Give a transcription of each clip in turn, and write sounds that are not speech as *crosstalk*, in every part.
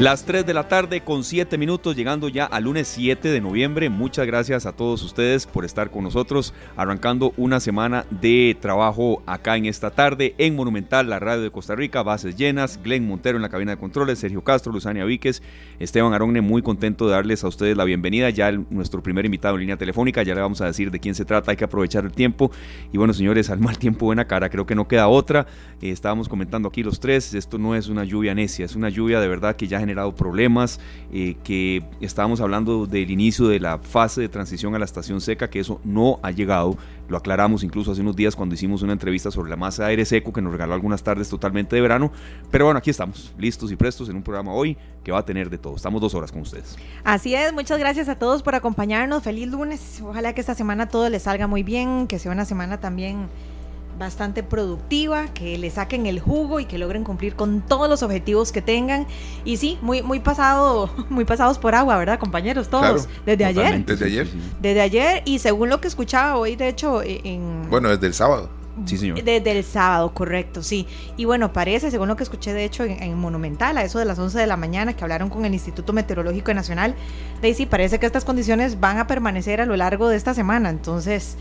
Las 3 de la tarde con 7 minutos, llegando ya al lunes 7 de noviembre. Muchas gracias a todos ustedes por estar con nosotros, arrancando una semana de trabajo acá en esta tarde en Monumental, la radio de Costa Rica, bases llenas, Glenn Montero en la cabina de controles, Sergio Castro, Luzania Víquez, Esteban Aronne, muy contento de darles a ustedes la bienvenida. Ya nuestro primer invitado en línea telefónica, ya le vamos a decir de quién se trata, hay que aprovechar el tiempo. Y bueno, señores, al mal tiempo, buena cara, creo que no queda otra. Eh, estábamos comentando aquí los tres, esto no es una lluvia necia, es una lluvia de verdad que ya generado problemas, eh, que estábamos hablando del inicio de la fase de transición a la estación seca, que eso no ha llegado. Lo aclaramos incluso hace unos días cuando hicimos una entrevista sobre la masa de aire seco que nos regaló algunas tardes totalmente de verano. Pero bueno, aquí estamos, listos y prestos en un programa hoy que va a tener de todo. Estamos dos horas con ustedes. Así es, muchas gracias a todos por acompañarnos. Feliz lunes. Ojalá que esta semana todo les salga muy bien, que sea una semana también bastante productiva, que le saquen el jugo y que logren cumplir con todos los objetivos que tengan. Y sí, muy, muy pasado, *laughs* muy pasados por agua, ¿verdad, compañeros? Todos. desde ayer. Desde ayer. Desde ayer. Y según lo que escuchaba hoy, de hecho, e, en. Bueno, desde el sábado. Sí, señor. Desde el sábado, correcto, sí. Y bueno, parece, según lo que escuché de hecho en, Monumental, a eso de las 11 de la mañana, que hablaron con el Instituto Meteorológico Nacional, de sí, parece que estas condiciones van a permanecer a lo largo de esta semana. Entonces,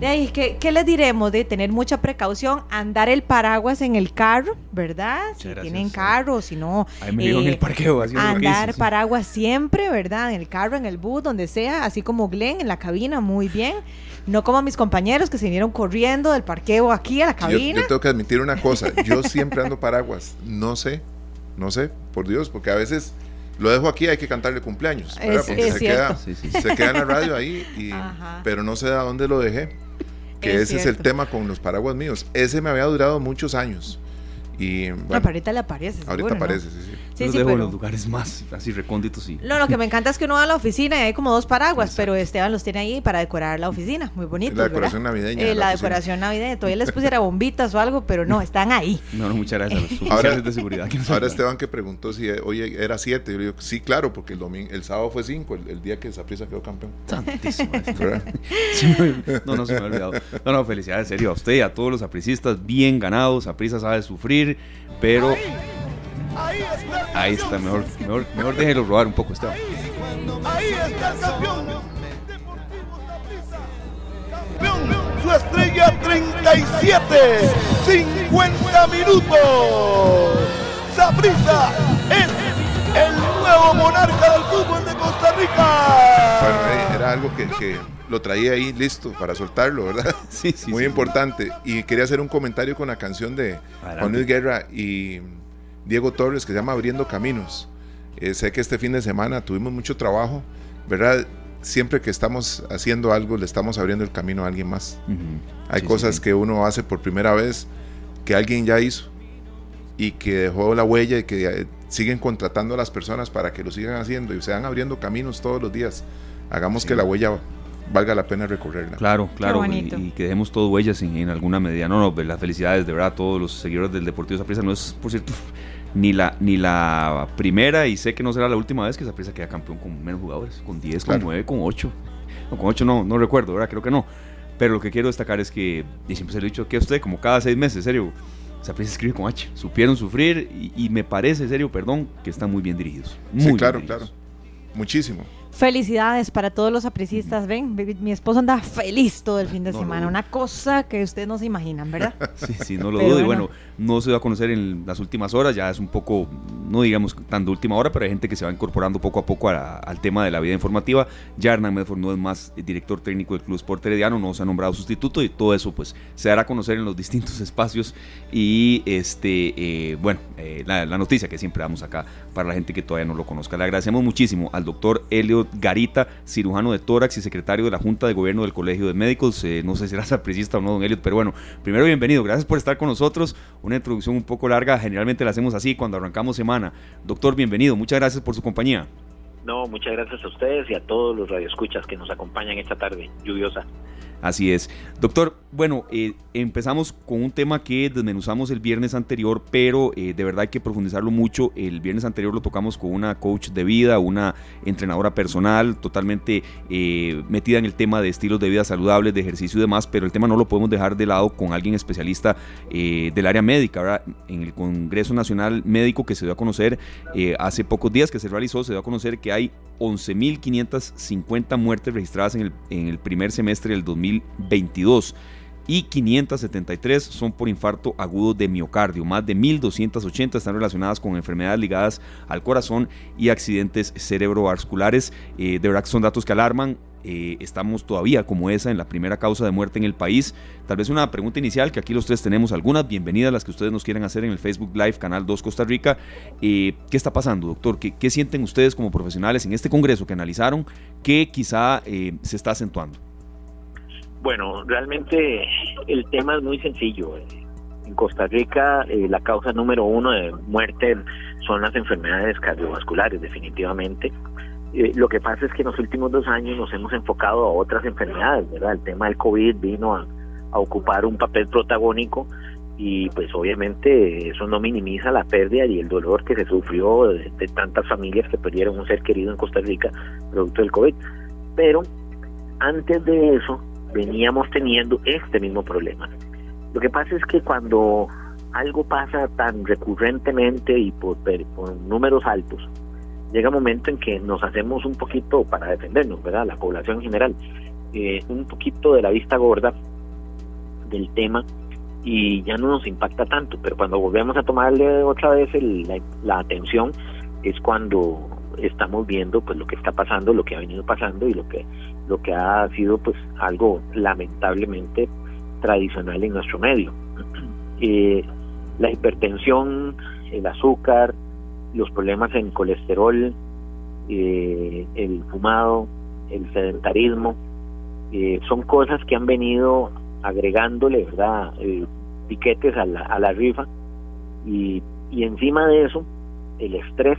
de ahí, ¿qué, ¿qué, les diremos? De tener mucha precaución, andar el paraguas en el carro, ¿verdad? si tienen carro, si no. Ahí me en el eh, parqueo. andar paraguas siempre, ¿verdad? En el carro, en el bus, donde sea, así como Glenn, en la cabina, muy bien. No como mis compañeros que se vinieron corriendo del parqueo aquí a la cabina. Yo, tengo que admitir una cosa, yo *laughs* siempre ando paraguas, no sé, no sé, por Dios, porque a veces lo dejo aquí, hay que cantarle cumpleaños, porque se, queda, se queda en la radio ahí, *laughs* pero no sé a dónde lo dejé, que ese es el tema con los paraguas míos. Ese me había durado muchos años. Y, bueno, ahorita le aparece. Ahorita aparece, sí, sí. Sí, sí, dejo en los lugares más así recónditos sí. No, lo que me encanta es que uno va a la oficina y hay como dos paraguas, pero Esteban los tiene ahí para decorar la oficina. Muy bonito. La decoración navideña. Eh, la, decoración navideña. Todavía les pusiera bombitas o algo, pero no, están ahí. No, no, muchas gracias a los *laughs* ahora, de seguridad. ahora Esteban que preguntó si hoy era 7. Yo le digo, sí, claro, porque el domingo, el sábado fue 5, el, día que Zaprisa quedó campeón. Santísimo. *laughs* *laughs* no, no se me ha olvidado. No, no, felicidades, en serio, a usted y a todos los apricistas, bien ganados. Zaprisa sabe sufrir, pero. Ahí está, mejor, mejor, mejor déjelo robar un poco, Esteban. Ahí está el campeón. Campeón, su estrella 37, 50 minutos. Saprisa es el nuevo monarca del fútbol de Costa Rica. Bueno, era algo que, que lo traía ahí listo para soltarlo, ¿verdad? *laughs* Sí, sí. Muy importante. Y quería hacer un comentario con la canción de Juan Luis Guerra y Diego Torres que se llama Abriendo Caminos. Eh, sé que este fin de semana tuvimos mucho trabajo, ¿verdad? Siempre que estamos haciendo algo, le estamos abriendo el camino a alguien más. Hay cosas que uno hace por primera vez que alguien ya hizo y que dejó la huella y que eh, siguen contratando a las personas para que lo sigan haciendo y se van abriendo caminos todos los días. Hagamos que la huella valga la pena recorrerla. Claro, claro, y, que dejemos todo huellas en, alguna medida. No, no, las felicidades de verdad a todos los seguidores del Deportivo Zaprisa. No es, por cierto, ni la, ni la primera y sé que no será la última vez que Zaprisa queda campeón con menos jugadores, con 10, con 9, con 8. No, con 8 no, no recuerdo, ¿verdad? Creo que no. Pero lo que quiero destacar es que, y siempre se lo he dicho que a usted, como cada seis meses, serio, Zaprisa escribe con H. Supieron sufrir y, me parece, serio, perdón, que están muy bien dirigidos. Muy sí, claro, claro. Muchísimo. Felicidades para todos los aprecistas. Ven, mi esposo anda feliz todo el fin de semana. Una cosa que ustedes no se imaginan, ¿verdad? *laughs* Sí, sí, no lo dudo. Y bueno, no se va a conocer en las últimas horas. Ya es un poco, no digamos tan de última hora, pero hay gente que se va incorporando poco a poco al tema de la vida informativa. Ya Hernán Medford no es más director técnico del Club Sport Herediano, no se ha nombrado sustituto y todo eso pues se dará a conocer en los *laughs* distintos espacios. Y este, eh, bueno, eh, la, la noticia que siempre damos acá para la gente que todavía no lo conozca. Le agradecemos muchísimo al doctor Elliot Garita, cirujano de tórax y secretario de la Junta de Gobierno del Colegio de Médicos. Eh, no sé si será *laughs* sapricista o no, don Elliot, pero bueno, primero bienvenido. Gracias por estar con nosotros. Una introducción un poco larga, generalmente la hacemos así cuando arrancamos semana. Doctor, bienvenido. Muchas gracias por su compañía. No, muchas gracias a ustedes y a todos los radioescuchas que nos acompañan esta tarde lluviosa. Así es. Doctor, bueno, eh, empezamos con un tema que desmenuzamos el viernes anterior, pero eh, de verdad hay que profundizarlo mucho. El viernes anterior lo tocamos con una coach de vida, una entrenadora personal, totalmente eh, metida en el tema de estilos de vida saludables, de ejercicio y demás, pero el tema no lo podemos dejar de lado con alguien especialista del área médica, ¿verdad? En el Congreso Nacional Médico que se dio a conocer hace pocos días que se realizó, se dio a conocer que hay 11.550 muertes registradas en el, en el primer semestre del 2022 y 573 son por infarto agudo de miocardio. Más de 1.280 están relacionadas con enfermedades ligadas al corazón y accidentes cerebrovasculares. Eh, de verdad que son datos que alarman. Eh, estamos todavía como esa en la primera causa de muerte en el país. Tal vez una pregunta inicial, que aquí los tres tenemos algunas. Bienvenidas las que ustedes nos quieran hacer en el Facebook Live, Canal 2 Costa Rica. Eh, ¿Qué está pasando, doctor? ¿Qué, ¿Qué, sienten ustedes como profesionales en este congreso que analizaron que quizá se está acentuando? Bueno, realmente el tema es muy sencillo. En Costa Rica eh, la causa número uno de muerte son las enfermedades cardiovasculares, definitivamente. Eh, lo que pasa es que en los últimos dos años nos hemos enfocado a otras enfermedades, ¿verdad? El tema del COVID vino a, ocupar un papel protagónico y pues obviamente eso no minimiza la pérdida y el dolor que se sufrió de, de tantas familias que perdieron un ser querido en Costa Rica producto del COVID. Pero antes de eso, veníamos teniendo este mismo problema. Lo que pasa es que cuando algo pasa tan recurrentemente y por, números altos, llega un momento en que nos hacemos un poquito, para defendernos, ¿verdad? La población en general, eh, un poquito de la vista gorda del tema y ya no nos impacta tanto, pero cuando volvemos a tomarle otra vez la atención es cuando estamos viendo pues lo que está pasando, lo que ha venido pasando y lo que lo que ha sido pues algo lamentablemente tradicional en nuestro medio. *clears throat* Eh, la hipertensión, el azúcar, los problemas en colesterol, eh, el fumado, el sedentarismo, eh, son cosas que han venido agregándole verdad piquetes a la, a la rifa y, y encima de eso el estrés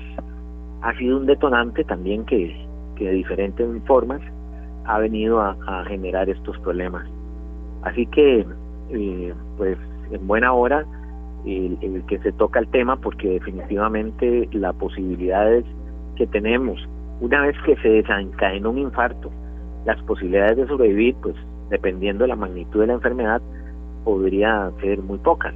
ha sido un detonante también que, de diferentes formas ha venido a, generar estos problemas. Así que, eh, pues en buena hora, el, que se toca el tema, porque definitivamente las posibilidades que tenemos, una vez que se desencadena un infarto, las posibilidades de sobrevivir, pues dependiendo de la magnitud de la enfermedad, podría ser muy pocas.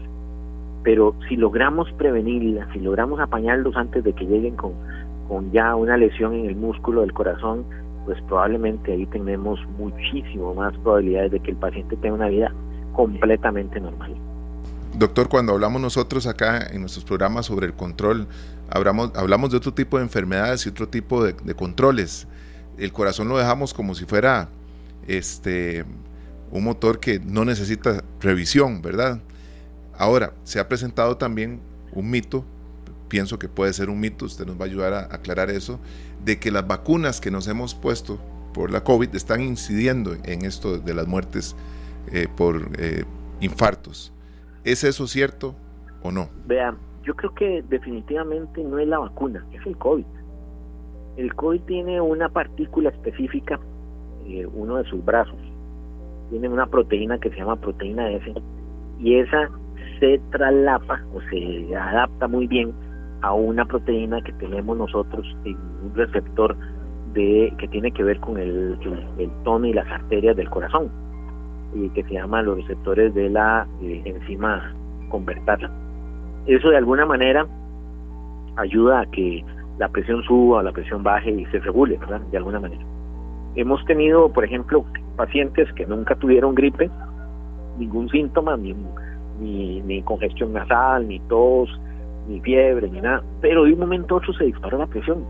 Pero si logramos prevenirlas, si logramos apañarlos antes de que lleguen con con ya una lesión en el músculo del corazón, pues probablemente ahí tenemos muchísimo más probabilidades de que el paciente tenga una vida completamente normal. Doctor, cuando hablamos nosotros acá en nuestros programas sobre el control, hablamos, hablamos de otro tipo de enfermedades y otro tipo de, controles. El corazón lo dejamos como si fuera este, un motor que no necesita revisión, ¿verdad? Ahora, se ha presentado también un mito pienso que puede ser un mito, usted nos va a ayudar a aclarar eso, de que las vacunas que nos hemos puesto por la COVID están incidiendo en esto de las muertes eh, por eh, infartos. ¿Es eso cierto o no? Vean, yo creo que definitivamente no es la vacuna, es el COVID. El COVID tiene una partícula específica, eh, uno de sus brazos, tiene una proteína que se llama proteína S, y esa se traslapa o se adapta muy bien a una proteína que tenemos nosotros en un receptor de que tiene que ver con el, tono y las arterias del corazón y que se llaman los receptores de la eh, enzima convertasa. Eso de alguna manera ayuda a que la presión suba o la presión baje y se regule, ¿verdad? De alguna manera. Hemos tenido, por ejemplo, pacientes que nunca tuvieron gripe, ningún síntoma, ni, ni, ni congestión nasal, ni tos, ni fiebre, ni nada, pero de un momento a otro se disparó la presión.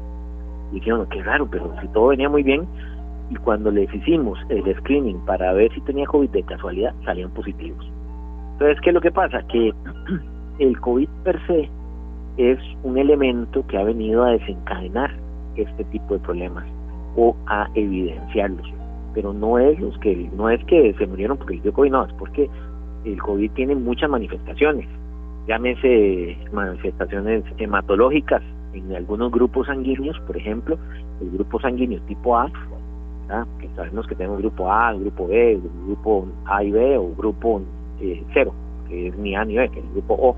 Y dijeron, qué raro, pero si todo venía muy bien, y cuando les hicimos el screening para ver si tenía COVID de casualidad, salían positivos. Entonces, ¿qué es lo que pasa? Que *clears throat* el COVID per se es un elemento que ha venido a desencadenar este tipo de problemas o a evidenciarlos. Pero no es los que no es que se murieron porque el dio COVID, no, es porque el COVID tiene muchas manifestaciones llámese manifestaciones hematológicas en algunos grupos sanguíneos, por ejemplo, el grupo sanguíneo tipo A, que sabemos que tenemos grupo A, grupo B, grupo A y B o grupo eh, cero, que es ni A ni B, que es el grupo O.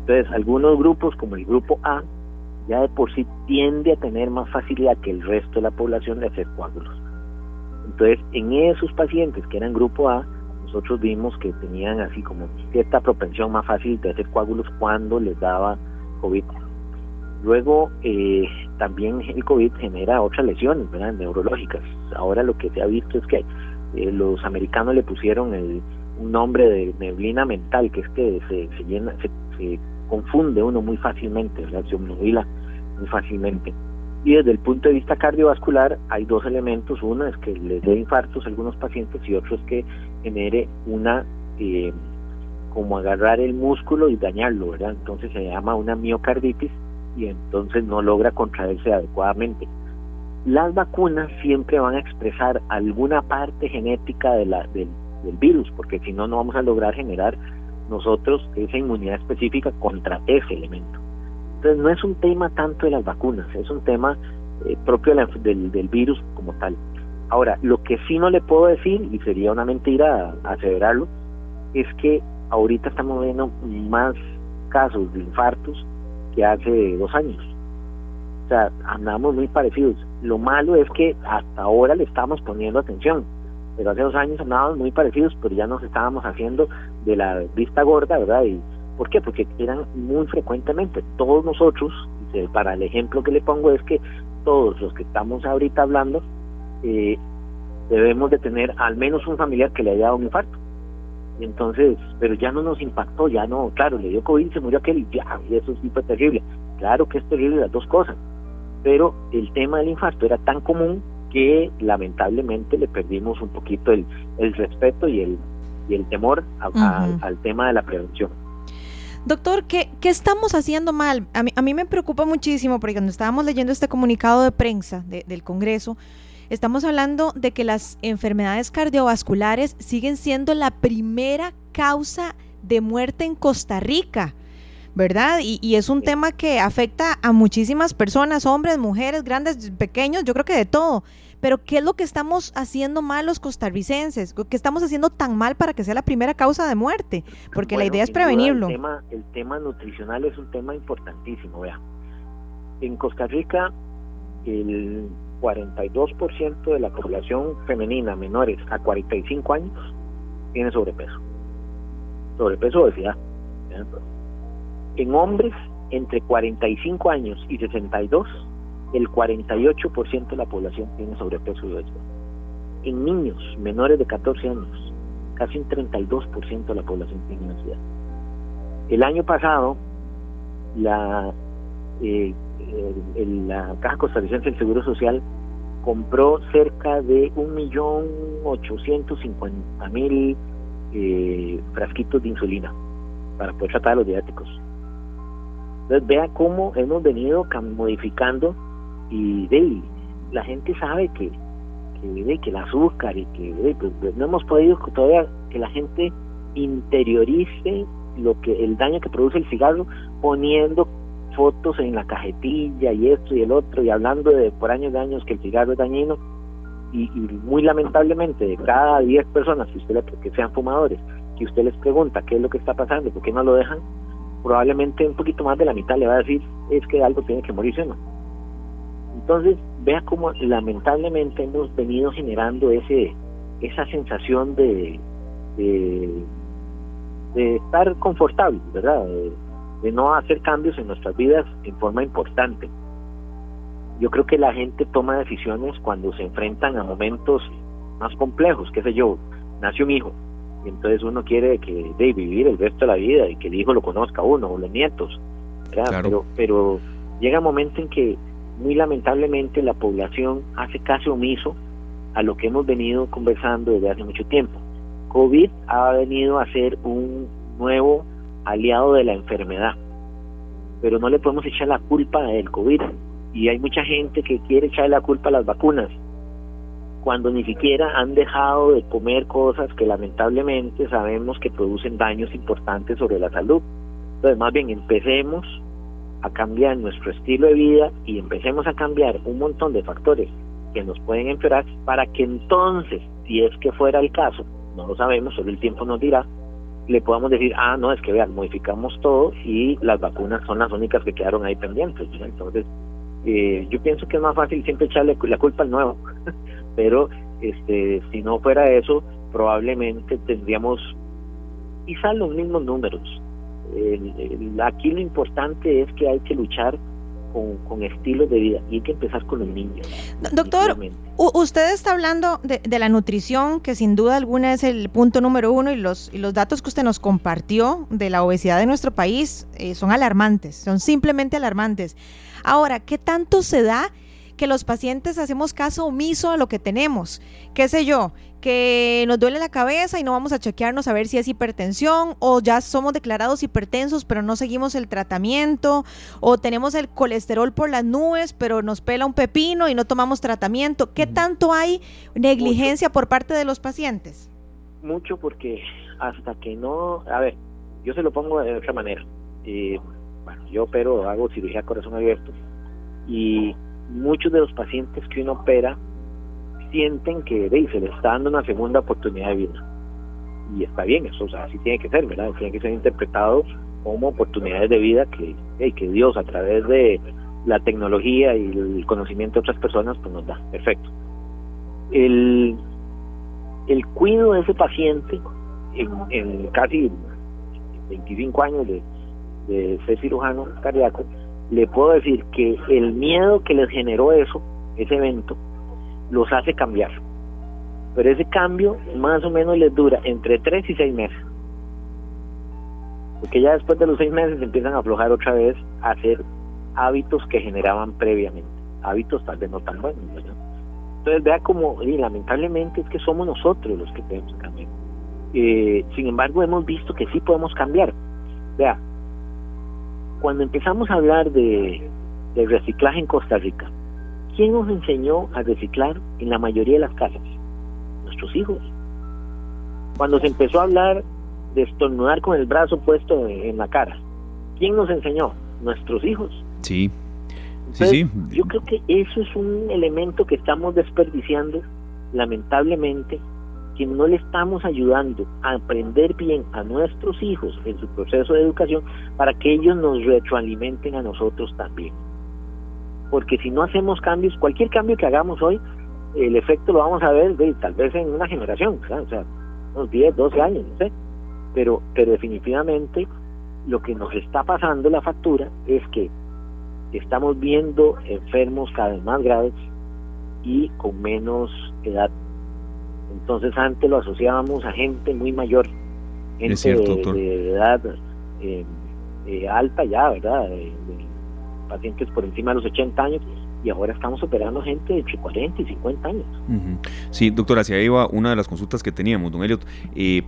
Entonces, algunos grupos como el grupo A ya de por sí tiende a tener más facilidad que el resto de la población de hacer coágulos. Entonces, en esos pacientes que eran grupo A, nosotros vimos que tenían así como cierta propensión más fácil de hacer coágulos cuando les daba COVID. Luego, eh, también el COVID genera otras lesiones ¿verdad? neurológicas. Ahora lo que se ha visto es que eh, los americanos le pusieron el, un nombre de neblina mental, que es que se, se llena, se, confunde uno muy fácilmente, se obnubila muy fácilmente. Y desde el punto de vista cardiovascular hay dos elementos, uno es que les dé infartos a algunos pacientes y otro es que genere una, eh, como agarrar el músculo y dañarlo, ¿verdad? Entonces se llama una miocarditis y entonces no logra contraerse adecuadamente. Las vacunas siempre van a expresar alguna parte genética de la, del, del virus, porque si no, no vamos a lograr generar nosotros esa inmunidad específica contra ese elemento. Entonces no es un tema tanto de las vacunas, es un tema eh, propio del, del, virus como tal. Ahora, lo que sí no le puedo decir, y sería una mentira aseverarlo, es que ahorita estamos viendo más casos de infartos que hace dos años. O sea, andamos muy parecidos. Lo malo es que hasta ahora le estamos poniendo atención, pero hace dos años andábamos muy parecidos, pero ya nos estábamos haciendo de la vista gorda, ¿verdad? Y ¿Por qué? Porque eran muy frecuentemente. Todos nosotros, para el ejemplo que le pongo es que todos los que estamos ahorita hablando, eh, debemos de tener al menos un familiar que le haya dado un infarto. Y entonces, pero ya no nos impactó, ya no, claro, le dio COVID se murió aquel y ya, y eso sí fue terrible. Claro que es terrible las dos cosas, pero el tema del infarto era tan común que lamentablemente le perdimos un poquito el, el respeto y el, y el temor al tema de la prevención. Doctor, ¿qué, ¿qué, estamos haciendo mal? A mí, a mí, me preocupa muchísimo porque cuando estábamos leyendo este comunicado de prensa del Congreso, estamos hablando de que las enfermedades cardiovasculares siguen siendo la primera causa de muerte en Costa Rica. ¿verdad? Y, y, es un tema que afecta a muchísimas personas, hombres, mujeres, grandes, pequeños, yo creo que de todo. Pero ¿qué es lo que estamos haciendo mal los costarricenses? ¿Qué estamos haciendo tan mal para que sea la primera causa de muerte? Porque la idea es prevenirlo. El tema, el tema nutricional es un tema importantísimo, vea. En Costa Rica, el 42% de la población femenina menores a 45 años tiene sobrepeso. Sobrepeso o obesidad. En hombres entre 45 años y 62 el 48% de la población tiene sobrepeso y obesidad. En niños menores de 14 años, casi un 32% de la población tiene obesidad. El año pasado, la, eh, la Caja Costarricense del Seguro Social compró cerca de 1.850.000 eh, frasquitos de insulina para poder tratar a los diabéticos. Entonces vea cómo hemos venido modificando y de la gente sabe que que, que el azúcar y que pues, pues, no hemos podido todavía que la gente interiorice lo que el daño que produce el cigarro poniendo fotos en la cajetilla y esto y el otro y hablando de por años de años que el cigarro es dañino y, muy lamentablemente de cada 10 personas que usted que sean fumadores que usted les pregunta qué es lo que está pasando por qué no lo dejan probablemente un poquito más de la mitad le va a decir es que algo tiene que morirse no entonces, vea cómo lamentablemente hemos venido generando ese esa sensación de, de, estar confortable, ¿verdad? De, no hacer cambios en nuestras vidas en forma importante. Yo creo que la gente toma decisiones cuando se enfrentan a momentos más complejos, qué sé yo, nace un hijo, y entonces uno quiere que de vivir el resto de la vida y que el hijo lo conozca uno o los nietos, pero pero llega un momento en que muy lamentablemente la población hace caso omiso a lo que hemos venido conversando desde hace mucho tiempo. COVID ha venido a ser un nuevo aliado de la enfermedad, pero no le podemos echar la culpa del COVID. Y hay mucha gente que quiere echar la culpa a las vacunas, cuando ni siquiera han dejado de comer cosas que lamentablemente sabemos que producen daños importantes sobre la salud. Entonces, más bien empecemos a cambiar nuestro estilo de vida y empecemos a cambiar un montón de factores que nos pueden empeorar para que entonces, si es que fuera el caso, no lo sabemos, solo el tiempo nos dirá, le podamos decir, ah, no, es que vean, modificamos todo y las vacunas son las únicas que quedaron ahí pendientes. Entonces, eh, yo pienso que es más fácil siempre echarle la culpa al nuevo, *laughs* pero este, si no fuera eso, probablemente tendríamos quizás los mismos números. aquí lo importante es que hay que luchar con, estilos de vida y hay que empezar con los niños. Doctor, usted está hablando de, la nutrición, que sin duda alguna es el punto número uno y los, y los datos que usted nos compartió de la obesidad de nuestro país eh, son alarmantes, son simplemente alarmantes. Ahora, ¿qué tanto se da que los pacientes hacemos caso omiso a lo que tenemos? ¿Qué sé yo? que nos duele la cabeza y no vamos a chequearnos a ver si es hipertensión o ya somos declarados hipertensos pero no seguimos el tratamiento o tenemos el colesterol por las nubes pero nos pela un pepino y no tomamos tratamiento. ¿Qué tanto hay negligencia por parte de los pacientes? Mucho porque hasta que no, a ver, yo se lo pongo de otra manera. Eh, bueno, yo opero, hago cirugía corazón abierto y muchos de los pacientes que uno opera sienten que se les está dando una segunda oportunidad de vida. Y está bien, eso así tiene que ser, ¿verdad? Tiene que ser interpretado como oportunidades de vida que, que Dios a través de la tecnología y el conocimiento de otras personas pues nos da. Perfecto. El, el cuido de ese paciente en, casi 25 años de, de ser cirujano cardíaco, le puedo decir que el miedo que les generó eso, ese evento, los hace cambiar. Pero ese cambio más o menos les dura entre tres y seis meses. Porque ya después de los seis meses empiezan a aflojar otra vez a hacer hábitos que generaban previamente. Hábitos tal vez no tan buenos. Entonces vea como, y lamentablemente es que somos nosotros los que tenemos que cambiar. Eh, sin embargo, hemos visto que sí podemos cambiar. Vea, cuando empezamos a hablar de, de reciclaje en Costa Rica, ¿Quién nos enseñó a reciclar en la mayoría de las casas? Nuestros hijos. Cuando se empezó a hablar de estornudar con el brazo puesto en la cara, ¿quién nos enseñó? Nuestros hijos. Sí. sí, sí. Yo creo que eso es un elemento que estamos desperdiciando, lamentablemente, que no le estamos ayudando a aprender bien a nuestros hijos en su proceso de educación para que ellos nos retroalimenten a nosotros también porque si no hacemos cambios, cualquier cambio que hagamos hoy, el efecto lo vamos a ver tal vez en una generación, o sea, unos 10, 12 años, no sé, pero, pero definitivamente lo que nos está pasando la factura es que estamos viendo enfermos cada vez más graves y con menos edad. Entonces antes lo asociábamos a gente muy mayor, gente de, edad eh, eh, alta ya, ¿verdad? pacientes por encima de los 80 años y ahora estamos operando gente de entre 40 y 50 años. Sí, doctora, hacia ahí iba una de las consultas que teníamos, don Elliot. Eh,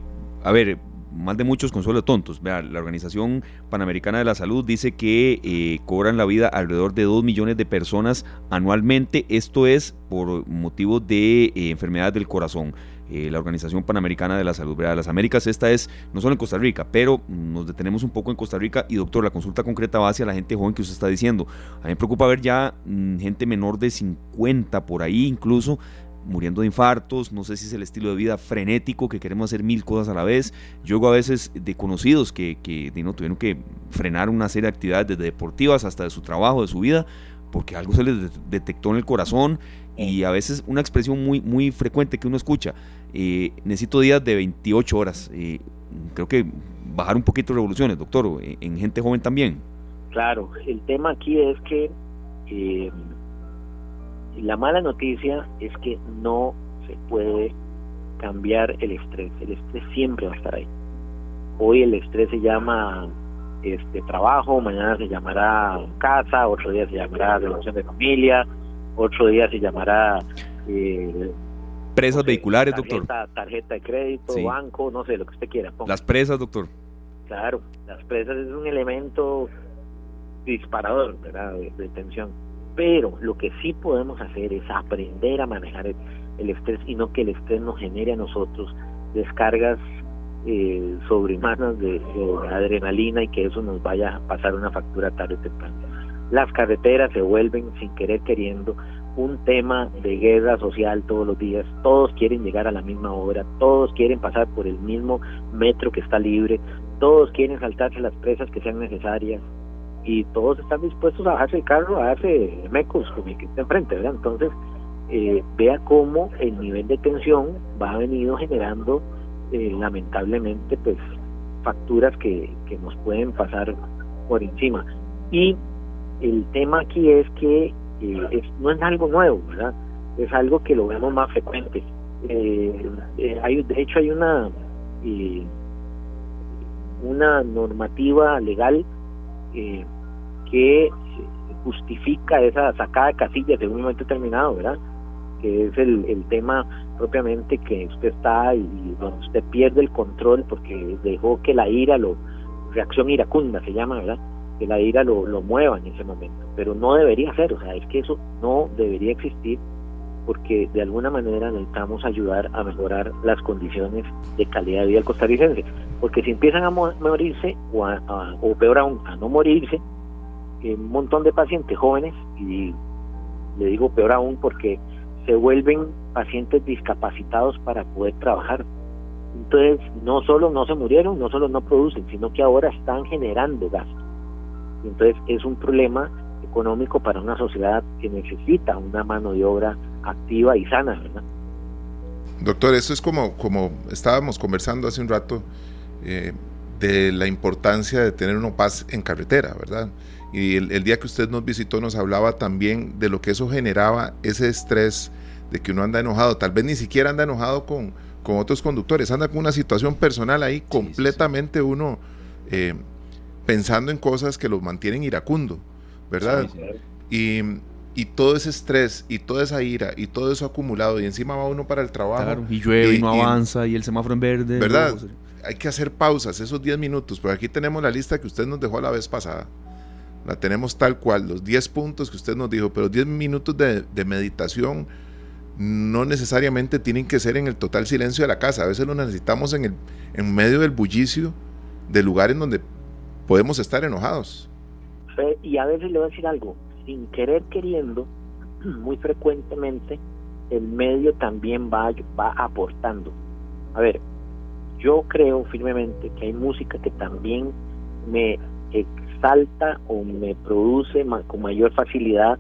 a ver, más de muchos consuelo tontos. Vea, la Organización Panamericana de la Salud dice que eh, cobran la vida alrededor de 2 millones de personas anualmente. Esto es por motivos de eh, enfermedades del corazón. Eh, la Organización Panamericana de la Salud. ¿verdad? Las Américas, esta es no solo en Costa Rica, pero nos detenemos un poco en Costa Rica y doctor, la consulta concreta va hacia la gente joven que usted está diciendo. A mí me preocupa ver ya mm, gente menor de 50 por ahí incluso muriendo de infartos, no sé si es el estilo de vida frenético, que queremos hacer mil cosas a la vez. Yo a veces de conocidos que, que no, tuvieron que frenar una serie de actividades desde deportivas hasta de su trabajo, de su vida, porque algo se les detectó en el corazón y a veces una expresión muy, muy frecuente que uno escucha, eh, necesito días de 28 horas. Eh, creo que bajar un poquito revoluciones, doctor, eh, en gente joven también. Claro, el tema aquí es que la mala noticia es que no se puede cambiar el estrés. El estrés siempre va a estar ahí. Hoy el estrés se llama este trabajo, mañana se llamará casa, otro día se llamará relación de familia, otro día se llamará... Eh, presas vehiculares, doctor. Tarjeta de crédito, banco, no sé, lo que usted quiera. Las presas, doctor. Claro, las presas es un elemento disparador ¿verdad? De, tensión. Pero lo que sí podemos hacer es aprender a manejar el, estrés y no que el estrés nos genere a nosotros descargas eh, sobrehumanas de, de, adrenalina y que eso nos vaya a pasar una factura tarde o temprano. Las carreteras se vuelven sin querer queriendo un tema de guerra social todos los días, todos quieren llegar a la misma hora, todos quieren pasar por el mismo metro que está libre, todos quieren saltarse las presas que sean necesarias y todos están dispuestos a bajarse el carro, a darse mecos con el que está enfrente, ¿verdad? Entonces, eh, vea cómo el nivel de tensión va venido generando eh, lamentablemente pues facturas que, que nos pueden pasar por encima. Y el tema aquí es que eh, no es algo nuevo, ¿verdad? Es algo que lo vemos más frecuente. Eh, eh, hay, de hecho, hay una una normativa legal que justifica esa sacada de casillas en un momento determinado, ¿verdad? Que es el, el tema propiamente que usted está y donde usted pierde el control porque dejó que la ira, lo reacción iracunda se llama, ¿verdad? que la ira lo, lo mueva en ese momento, pero no debería ser, o sea, es que eso no debería existir porque de alguna manera necesitamos ayudar a mejorar las condiciones de calidad de vida del costarricense, porque si empiezan a morirse o, o peor aún, a no morirse, eh, un montón de pacientes jóvenes, y le digo peor aún porque se vuelven pacientes discapacitados para poder trabajar. Entonces, no solo no se murieron, no solo no producen, sino que ahora están generando gastos. Entonces es un problema económico para una sociedad que necesita una mano de obra activa y sana, ¿verdad? Doctor, eso es como, como estábamos conversando hace un rato eh, de la importancia de tener una paz en carretera, ¿verdad? Y el, día que usted nos visitó nos hablaba también de lo que eso generaba, ese estrés de que uno anda enojado, tal vez ni siquiera anda enojado con, con otros conductores, anda con una situación personal ahí completamente uno eh, pensando en cosas que los mantienen iracundo, ¿verdad? Y, y, todo ese estrés y toda esa ira y todo eso acumulado y encima va uno para el trabajo. y llueve y, no avanza y, el semáforo en verde. ¿Verdad? Hay que hacer pausas, esos 10 minutos, pero aquí tenemos la lista que usted nos dejó la vez pasada. La tenemos tal cual, los 10 puntos que usted nos dijo, pero 10 minutos de, de meditación no necesariamente tienen que ser en el total silencio de la casa, a veces lo necesitamos en, el, en medio del bullicio de lugares donde podemos estar enojados. Y a veces le voy a decir algo, sin querer queriendo, *clears throat* muy frecuentemente el medio también va, va aportando. A ver, yo creo firmemente que hay música que también me exalta o me produce con mayor facilidad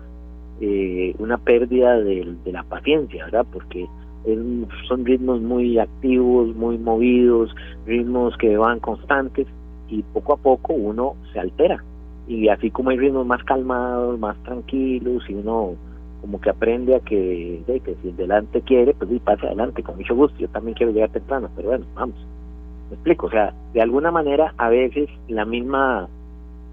eh, una pérdida de, de, la paciencia, ¿verdad? Porque son ritmos muy activos, muy movidos, ritmos que van constantes y poco a poco uno se altera. Y así como hay ritmos más calmados, más tranquilos, y uno como que aprende a que, si el delante quiere, pues sí, pase adelante, con mucho gusto. Yo también quiero llegar temprano, pero bueno, vamos. Me explico, o sea, de alguna manera a veces la misma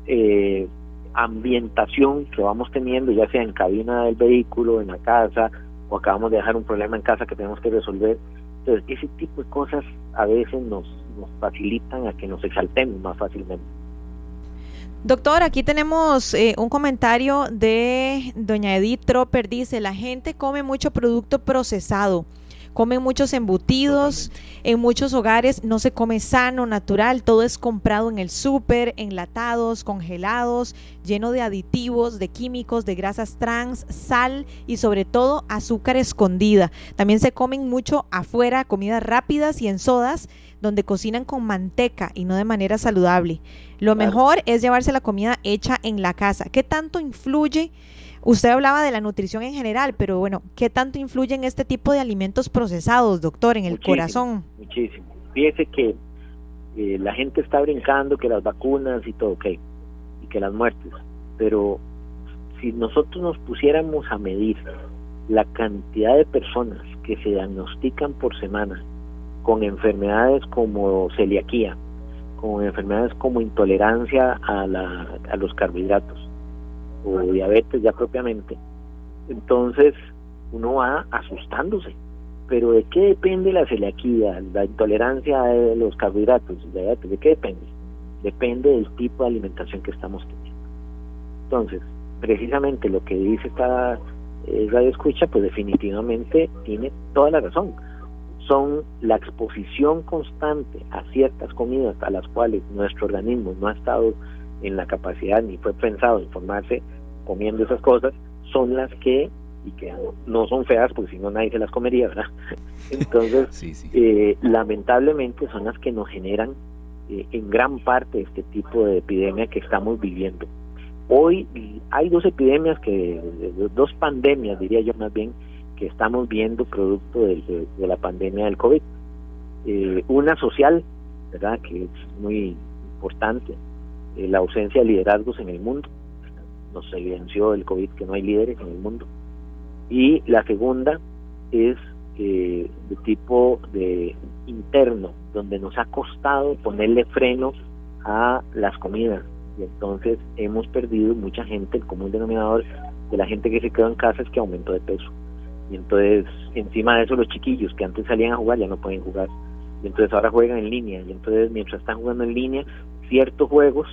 eh, ambientación que vamos teniendo, ya sea en cabina del vehículo, en la casa, o acabamos de dejar un problema en casa que tenemos que resolver. Entonces, ese tipo de cosas a veces nos, nos facilitan a que nos exaltemos más fácilmente. Doctor, aquí tenemos eh, un comentario de doña Edith Tropper. Dice, la gente come mucho producto procesado comen muchos embutidos, en muchos hogares no se come sano, natural, todo es comprado en el súper, enlatados, congelados, lleno de aditivos, de químicos, de grasas trans, sal y sobre todo azúcar escondida. También se comen mucho afuera, comidas rápidas y en sodas donde cocinan con manteca y no de manera saludable. Lo mejor es llevarse la comida hecha en la casa. ¿Qué tanto influye? Usted hablaba de la nutrición en general, pero bueno, ¿qué tanto influyen este tipo de alimentos procesados, doctor, en el corazón? Muchísimo. Fíjese que eh, la gente está brincando que las vacunas y todo, ok, y que las muertes, pero si nosotros nos pusiéramos a medir la cantidad de personas que se diagnostican por semana con enfermedades como celiaquía, con enfermedades como intolerancia a, la, a los carbohidratos, o diabetes ya propiamente, entonces uno va asustándose. Pero ¿de qué depende la celiaquía, la intolerancia de los carbohidratos? ¿De qué depende? Depende del tipo de alimentación que estamos teniendo. Entonces, precisamente lo que dice esta eh, radio escucha, pues definitivamente tiene toda la razón. Son la exposición constante a ciertas comidas a las cuales nuestro organismo no ha estado en la capacidad ni fue pensado en formarse comiendo esas cosas, son las que y que no son feas porque si no nadie se las comería, ¿verdad? *laughs* Entonces, eh, lamentablemente son las que nos generan eh, en gran parte este tipo de epidemia que estamos viviendo. Hoy hay dos epidemias que, dos pandemias diría yo más bien, que estamos viendo producto de, la pandemia del COVID. Eh, una social, ¿verdad? Que es muy importante, la ausencia de liderazgos en el mundo. Nos evidenció el COVID que no hay líderes en el mundo y la segunda es eh, de tipo de interno, donde nos ha costado ponerle freno a las comidas y entonces hemos perdido mucha gente, el común denominador de la gente que se quedó en casa es que aumentó de peso. Y entonces, encima de eso, los chiquillos que antes salían a jugar ya no pueden jugar. Y entonces ahora juegan en línea. Y entonces, mientras están jugando en línea, ciertos juegos,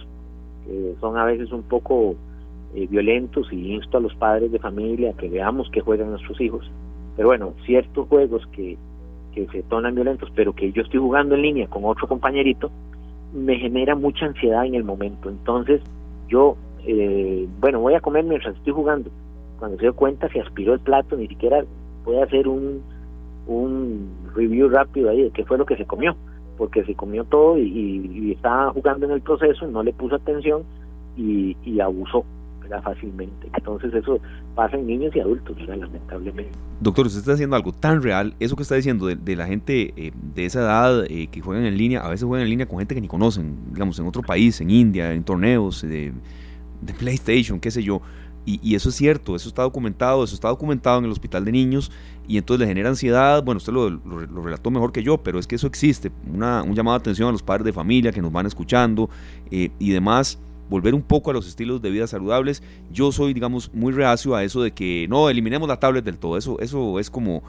que son a veces un poco eh, violentos y insto a los padres de familia que veamos que juegan nuestros hijos. Pero bueno, ciertos juegos que, que se tornan violentos, pero que yo estoy jugando en línea con otro compañerito, me genera mucha ansiedad en el momento. Entonces, yo, eh, bueno, voy a comer mientras estoy jugando. Cuando se dio cuenta, se aspiró el plato, ni siquiera puede hacer un, un review rápido ahí de qué fue lo que se comió, porque se comió todo y, estaba jugando en el proceso, no le puso atención y, y abusó fácilmente. Entonces eso pasa en niños y adultos, lamentablemente. Doctor, usted está haciendo algo tan real, eso que está diciendo de, la gente eh, de esa edad eh, que juegan en línea, a veces juegan en línea con gente que ni conocen, digamos, en otro país, en India, en torneos de, PlayStation, qué sé yo. Y, eso es cierto, eso está documentado, eso está documentado en el hospital de niños y entonces le genera ansiedad. Bueno, usted lo, lo, relató mejor que yo, pero es que eso existe. Una, un llamado de atención a los padres de familia que nos van escuchando eh, y demás volver un poco a los estilos de vida saludables. Yo soy, digamos, muy reacio a eso de que no eliminemos la tablet del todo. Eso, eso es como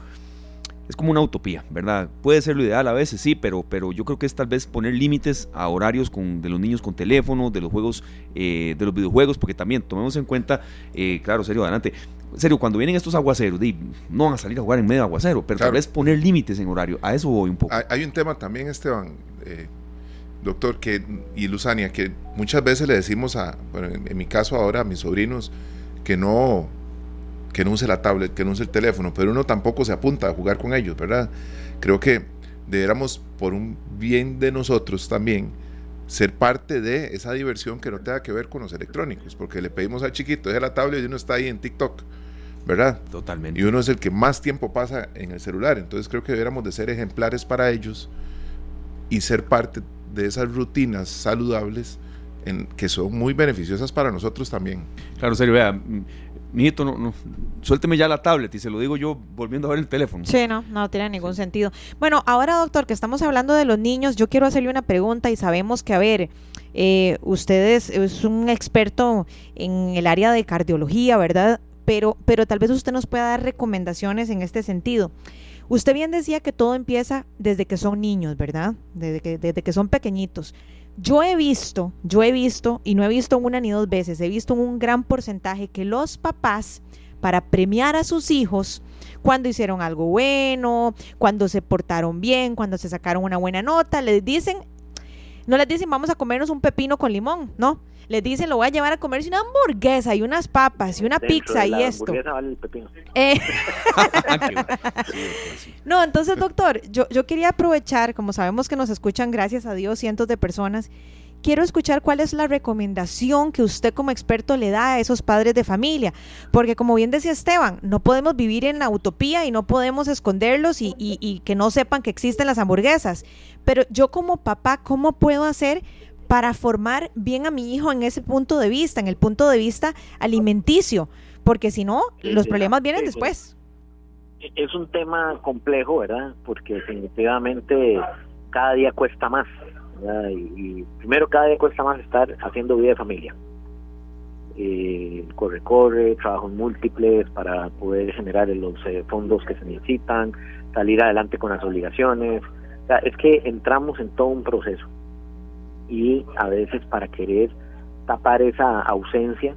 es como una utopía, ¿verdad? Puede ser lo ideal a veces, sí, pero, pero yo creo que es tal vez poner límites a horarios con, de los niños con teléfono, de los juegos, eh, de los videojuegos, porque también tomemos en cuenta, eh, claro, serio, adelante. Serio, cuando vienen estos aguaceros, no van a salir a jugar en medio de aguacero, pero tal vez poner límites en horario, a eso voy un poco. Hay, un tema también, Esteban, eh, doctor, que, y Luzania, que muchas veces le decimos a, bueno, en, mi caso ahora a mis sobrinos, que no, que no use la tablet, que no use el teléfono, pero uno tampoco se apunta a jugar con ellos, ¿verdad? Creo que deberíamos, por un bien de nosotros también, ser parte de esa diversión que no tenga que ver con los electrónicos, porque le pedimos al chiquito, deja la tablet y uno está ahí en TikTok, ¿verdad? Totalmente. Y uno es el que más tiempo pasa en el celular, entonces creo que deberíamos de ser ejemplares para ellos y ser parte de esas rutinas saludables en, que son muy beneficiosas para nosotros también. Claro, serio, vea, mijito, no, no, suélteme ya la tablet y se lo digo yo volviendo a ver el teléfono. Sí, no, no tiene ningún sentido. Bueno, ahora doctor, que estamos hablando de los niños, yo quiero hacerle una pregunta y sabemos que, a ver, eh, usted es, un experto en el área de cardiología, ¿verdad? Pero, pero tal vez usted nos pueda dar recomendaciones en este sentido. Usted bien decía que todo empieza desde que son niños, ¿verdad? Desde que, desde que son pequeñitos. Yo he visto, yo he visto, y no he visto una ni dos veces, he visto un gran porcentaje que los papás, para premiar a sus hijos, cuando hicieron algo bueno, cuando se portaron bien, cuando se sacaron una buena nota, les dicen, no les dicen vamos a comernos un pepino con limón, no, les dicen, lo voy a llevar a comerse una hamburguesa y unas papas y una pizza y esto. Eh. *laughs* no, entonces, doctor, yo, yo quería aprovechar, como sabemos que nos escuchan, gracias a Dios, cientos de personas, quiero escuchar cuál es la recomendación que usted como experto le da a esos padres de familia, porque como bien decía Esteban, no podemos vivir en la utopía y no podemos esconderlos y, y, y que no sepan que existen las hamburguesas, pero yo como papá, ¿cómo puedo hacer para formar bien a mi hijo en ese punto de vista, en el punto de vista alimenticio, porque si no, los problemas vienen después. Es un tema complejo, ¿verdad? Porque definitivamente cada día cuesta más. Y, primero, cada día cuesta más estar haciendo vida de familia. Eh, corre, corre, trabajos múltiples para poder generar los eh, fondos que se necesitan, salir adelante con las obligaciones. O sea, es que entramos en todo un proceso y a veces para querer tapar esa ausencia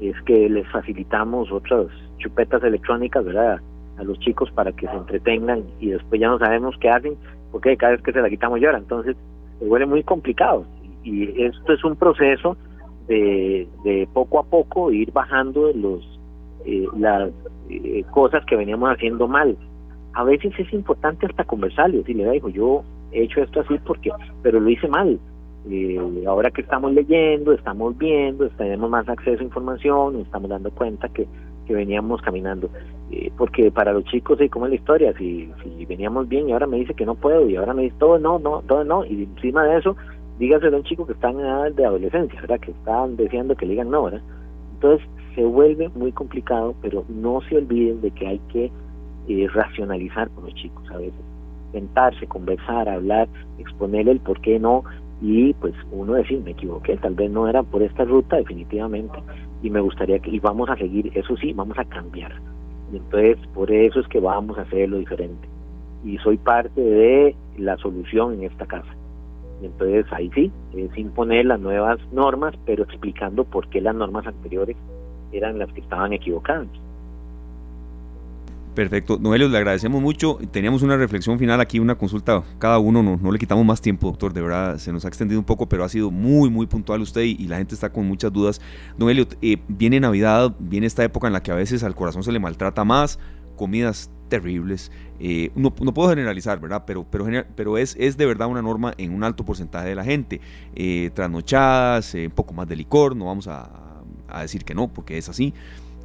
es que les facilitamos otras chupetas electrónicas, ¿verdad? A los chicos para que se entretengan y después ya no sabemos qué hacen porque cada vez que se la quitamos llora. Entonces, se vuelve muy complicado. Y esto es un proceso de, de poco a poco ir bajando los eh, las eh, cosas que veníamos haciendo mal. A veces es importante hasta conversar y decirle, dijo, yo he hecho esto así porque, pero lo hice mal. Eh, ahora que estamos leyendo, estamos viendo, tenemos más acceso a información, nos estamos dando cuenta que, que veníamos caminando. Eh, porque para los chicos, ¿y cómo es la historia? Si, si veníamos bien y ahora me dice que no puedo y ahora me dice todo no, no, todo no, y encima de eso, dígaselo a un chico que está en edad de adolescencia, ¿verdad? Que están deseando que le digan no, ¿verdad? Entonces se vuelve muy complicado, pero no se olviden de que hay que eh, racionalizar con los chicos a veces, sentarse, conversar, hablar, exponerle el por qué no, y pues uno decir, me equivoqué, tal vez no era por esta ruta definitivamente, y me gustaría que, y vamos a seguir, eso sí, vamos a cambiar. Y entonces, por eso es que vamos a hacerlo diferente. Y soy parte de la solución en esta casa. Y entonces ahí sí, es imponer las nuevas normas, pero explicando por qué las normas anteriores eran las que estaban equivocadas. Perfecto. Noelio, le agradecemos mucho. Teníamos una reflexión final aquí, una consulta cada uno. No, no le quitamos más tiempo, doctor. De verdad, se nos ha extendido un poco, pero ha sido muy, muy puntual usted y, la gente está con muchas dudas. Noelio, eh, viene Navidad, viene esta época en la que a veces al corazón se le maltrata más, comidas terribles. Eh, no, puedo generalizar, ¿verdad? Pero, pero, pero es, es de verdad una norma en un alto porcentaje de la gente. Eh, trasnochadas, un poco más de licor, no vamos a, a decir que no, porque es así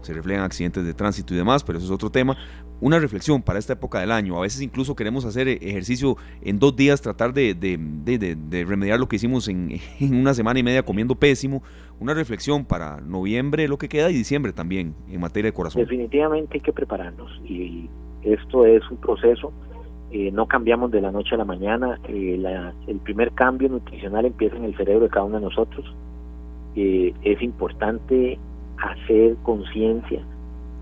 se reflejan accidentes de tránsito y demás, pero eso es otro tema. Una reflexión para esta época del año. A veces incluso queremos hacer ejercicio en dos días, tratar de, de, remediar lo que hicimos en, *laughs* en, una semana y media comiendo pésimo. Una reflexión para noviembre, lo que queda, y diciembre también, en materia de corazón. Definitivamente hay que prepararnos y esto es un proceso. Eh, no cambiamos de la noche a la mañana. Eh, el primer cambio nutricional empieza en el cerebro de cada uno de nosotros. Eh, es importante hacer conciencia,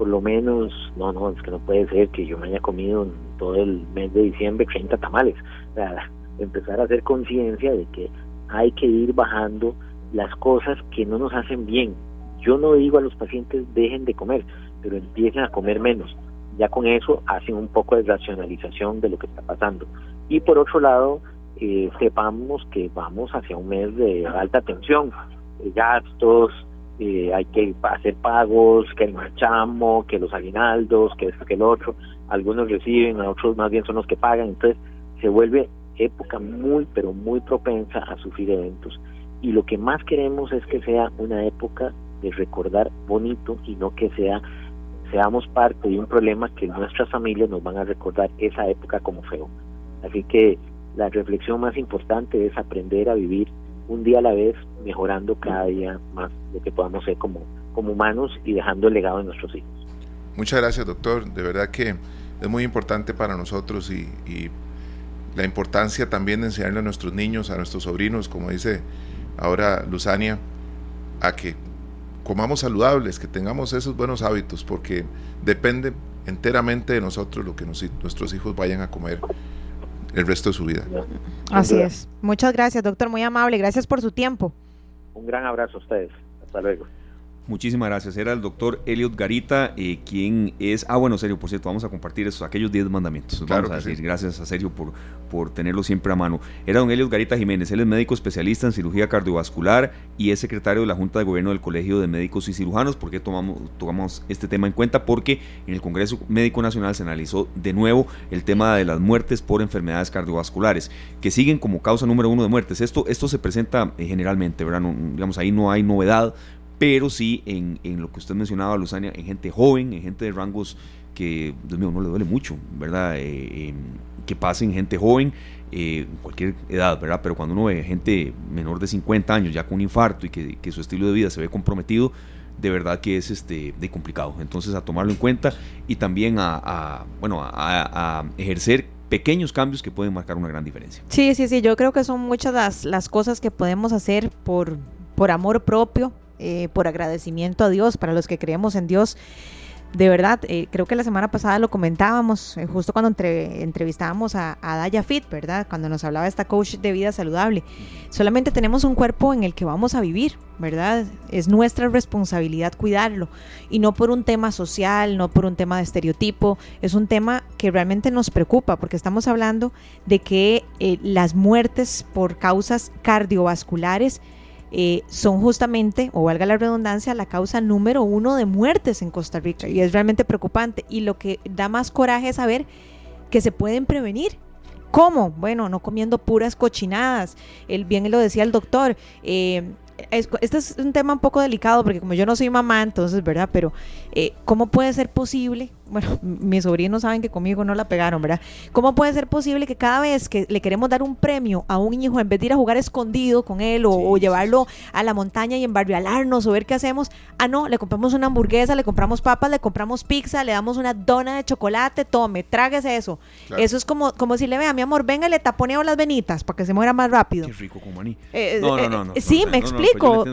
por lo menos, no, no, es que no puede ser que yo me haya comido en todo el mes de diciembre 30 tamales, *laughs* empezar a hacer conciencia de que hay que ir bajando las cosas que no nos hacen bien. Yo no digo a los pacientes dejen de comer, pero empiecen a comer menos. Ya con eso hacen un poco de racionalización de lo que está pasando. Y por otro lado, eh, sepamos que vamos hacia un mes de alta tensión, gastos, eh, hay que hacer pagos, que el marchamo, que los aguinaldos, que esto, que el otro, algunos reciben, otros más bien son los que pagan, entonces se vuelve época muy, pero muy propensa a sufrir eventos. Y lo que más queremos es que sea una época de recordar bonito y no que sea seamos parte de un problema que nuestras familias nos van a recordar esa época como feo. Así que la reflexión más importante es aprender a vivir un día a la vez, mejorando cada día más lo que podamos ser como, como humanos y dejando el legado de nuestros hijos. Muchas gracias, doctor. De verdad que es muy importante para nosotros y, y la importancia también de enseñarle a nuestros niños, a nuestros sobrinos, como dice ahora Luzania, a que comamos saludables, que tengamos esos buenos hábitos, porque depende enteramente de nosotros lo que nuestros hijos vayan a comer el resto de su vida. Así es. Muchas gracias, doctor. Muy amable. Gracias por su tiempo. Un gran abrazo a ustedes. Hasta luego. Muchísimas gracias. Era el doctor Elliot Garita, eh, quien es. Ah, bueno, Sergio, por cierto, vamos a compartir esos, aquellos 10 mandamientos. Vamos a decir, gracias a Sergio por, por tenerlo siempre a mano. Era don Elliot Garita Jiménez. Él es médico especialista en cirugía cardiovascular y es secretario de la Junta de Gobierno del Colegio de Médicos y Cirujanos. ¿Por qué tomamos, tomamos este tema en cuenta? Porque en el Congreso Médico Nacional se analizó de nuevo el tema de las muertes por enfermedades cardiovasculares, que siguen como causa número uno de muertes. Esto, esto se presenta eh, generalmente, ¿verdad? digamos, ahí no hay novedad pero sí en, en, lo que usted mencionaba, Luzania, en gente joven, en gente de rangos que, Dios mío, no le duele mucho, ¿verdad? Eh, em, que pasen gente joven, eh, cualquier edad, ¿verdad? Pero cuando uno ve gente menor de 50 años ya con un infarto y que, que su estilo de vida se ve comprometido, de verdad que es este de complicado. Entonces a tomarlo en cuenta y también a, a bueno a, a, ejercer pequeños cambios que pueden marcar una gran diferencia. Sí, sí, sí, yo creo que son muchas las, las cosas que podemos hacer por, por amor propio, eh, por agradecimiento a Dios, para los que creemos en Dios. De verdad, eh, creo que la semana pasada lo comentábamos, eh, justo cuando entrevistábamos a, a, Daya Fit, ¿verdad? Cuando nos hablaba esta coach de vida saludable. Solamente tenemos un cuerpo en el que vamos a vivir, ¿verdad? Es nuestra responsabilidad cuidarlo. Y no por un tema social, no por un tema de estereotipo, es un tema que realmente nos preocupa, porque estamos hablando de que las muertes por causas cardiovasculares eh, son justamente, o valga la redundancia, la causa número uno de muertes en Costa Rica. Y es realmente preocupante. Y lo que da más coraje es saber que se pueden prevenir. ¿Cómo? Bueno, no comiendo puras cochinadas. El, bien lo decía el doctor. Eh, este es un tema un poco delicado porque como yo no soy mamá, entonces, ¿verdad? Pero eh, ¿cómo puede ser posible bueno, mis sobrinos saben que conmigo no la pegaron, ¿verdad? ¿Cómo puede ser posible que cada vez que le queremos dar un premio a un hijo, en vez de ir a jugar escondido con él o, llevarlo a la montaña y embarrialarnos o ver qué hacemos, ah, no, le compramos una hamburguesa, le compramos papas, le compramos pizza, le damos una dona de chocolate, tome, tráguese eso. Eso es como, como si le vea, mi amor, venga, le taponeo las venitas para que se muera más rápido. Qué rico con maní. Eh, no, no, no, Sí, me explico.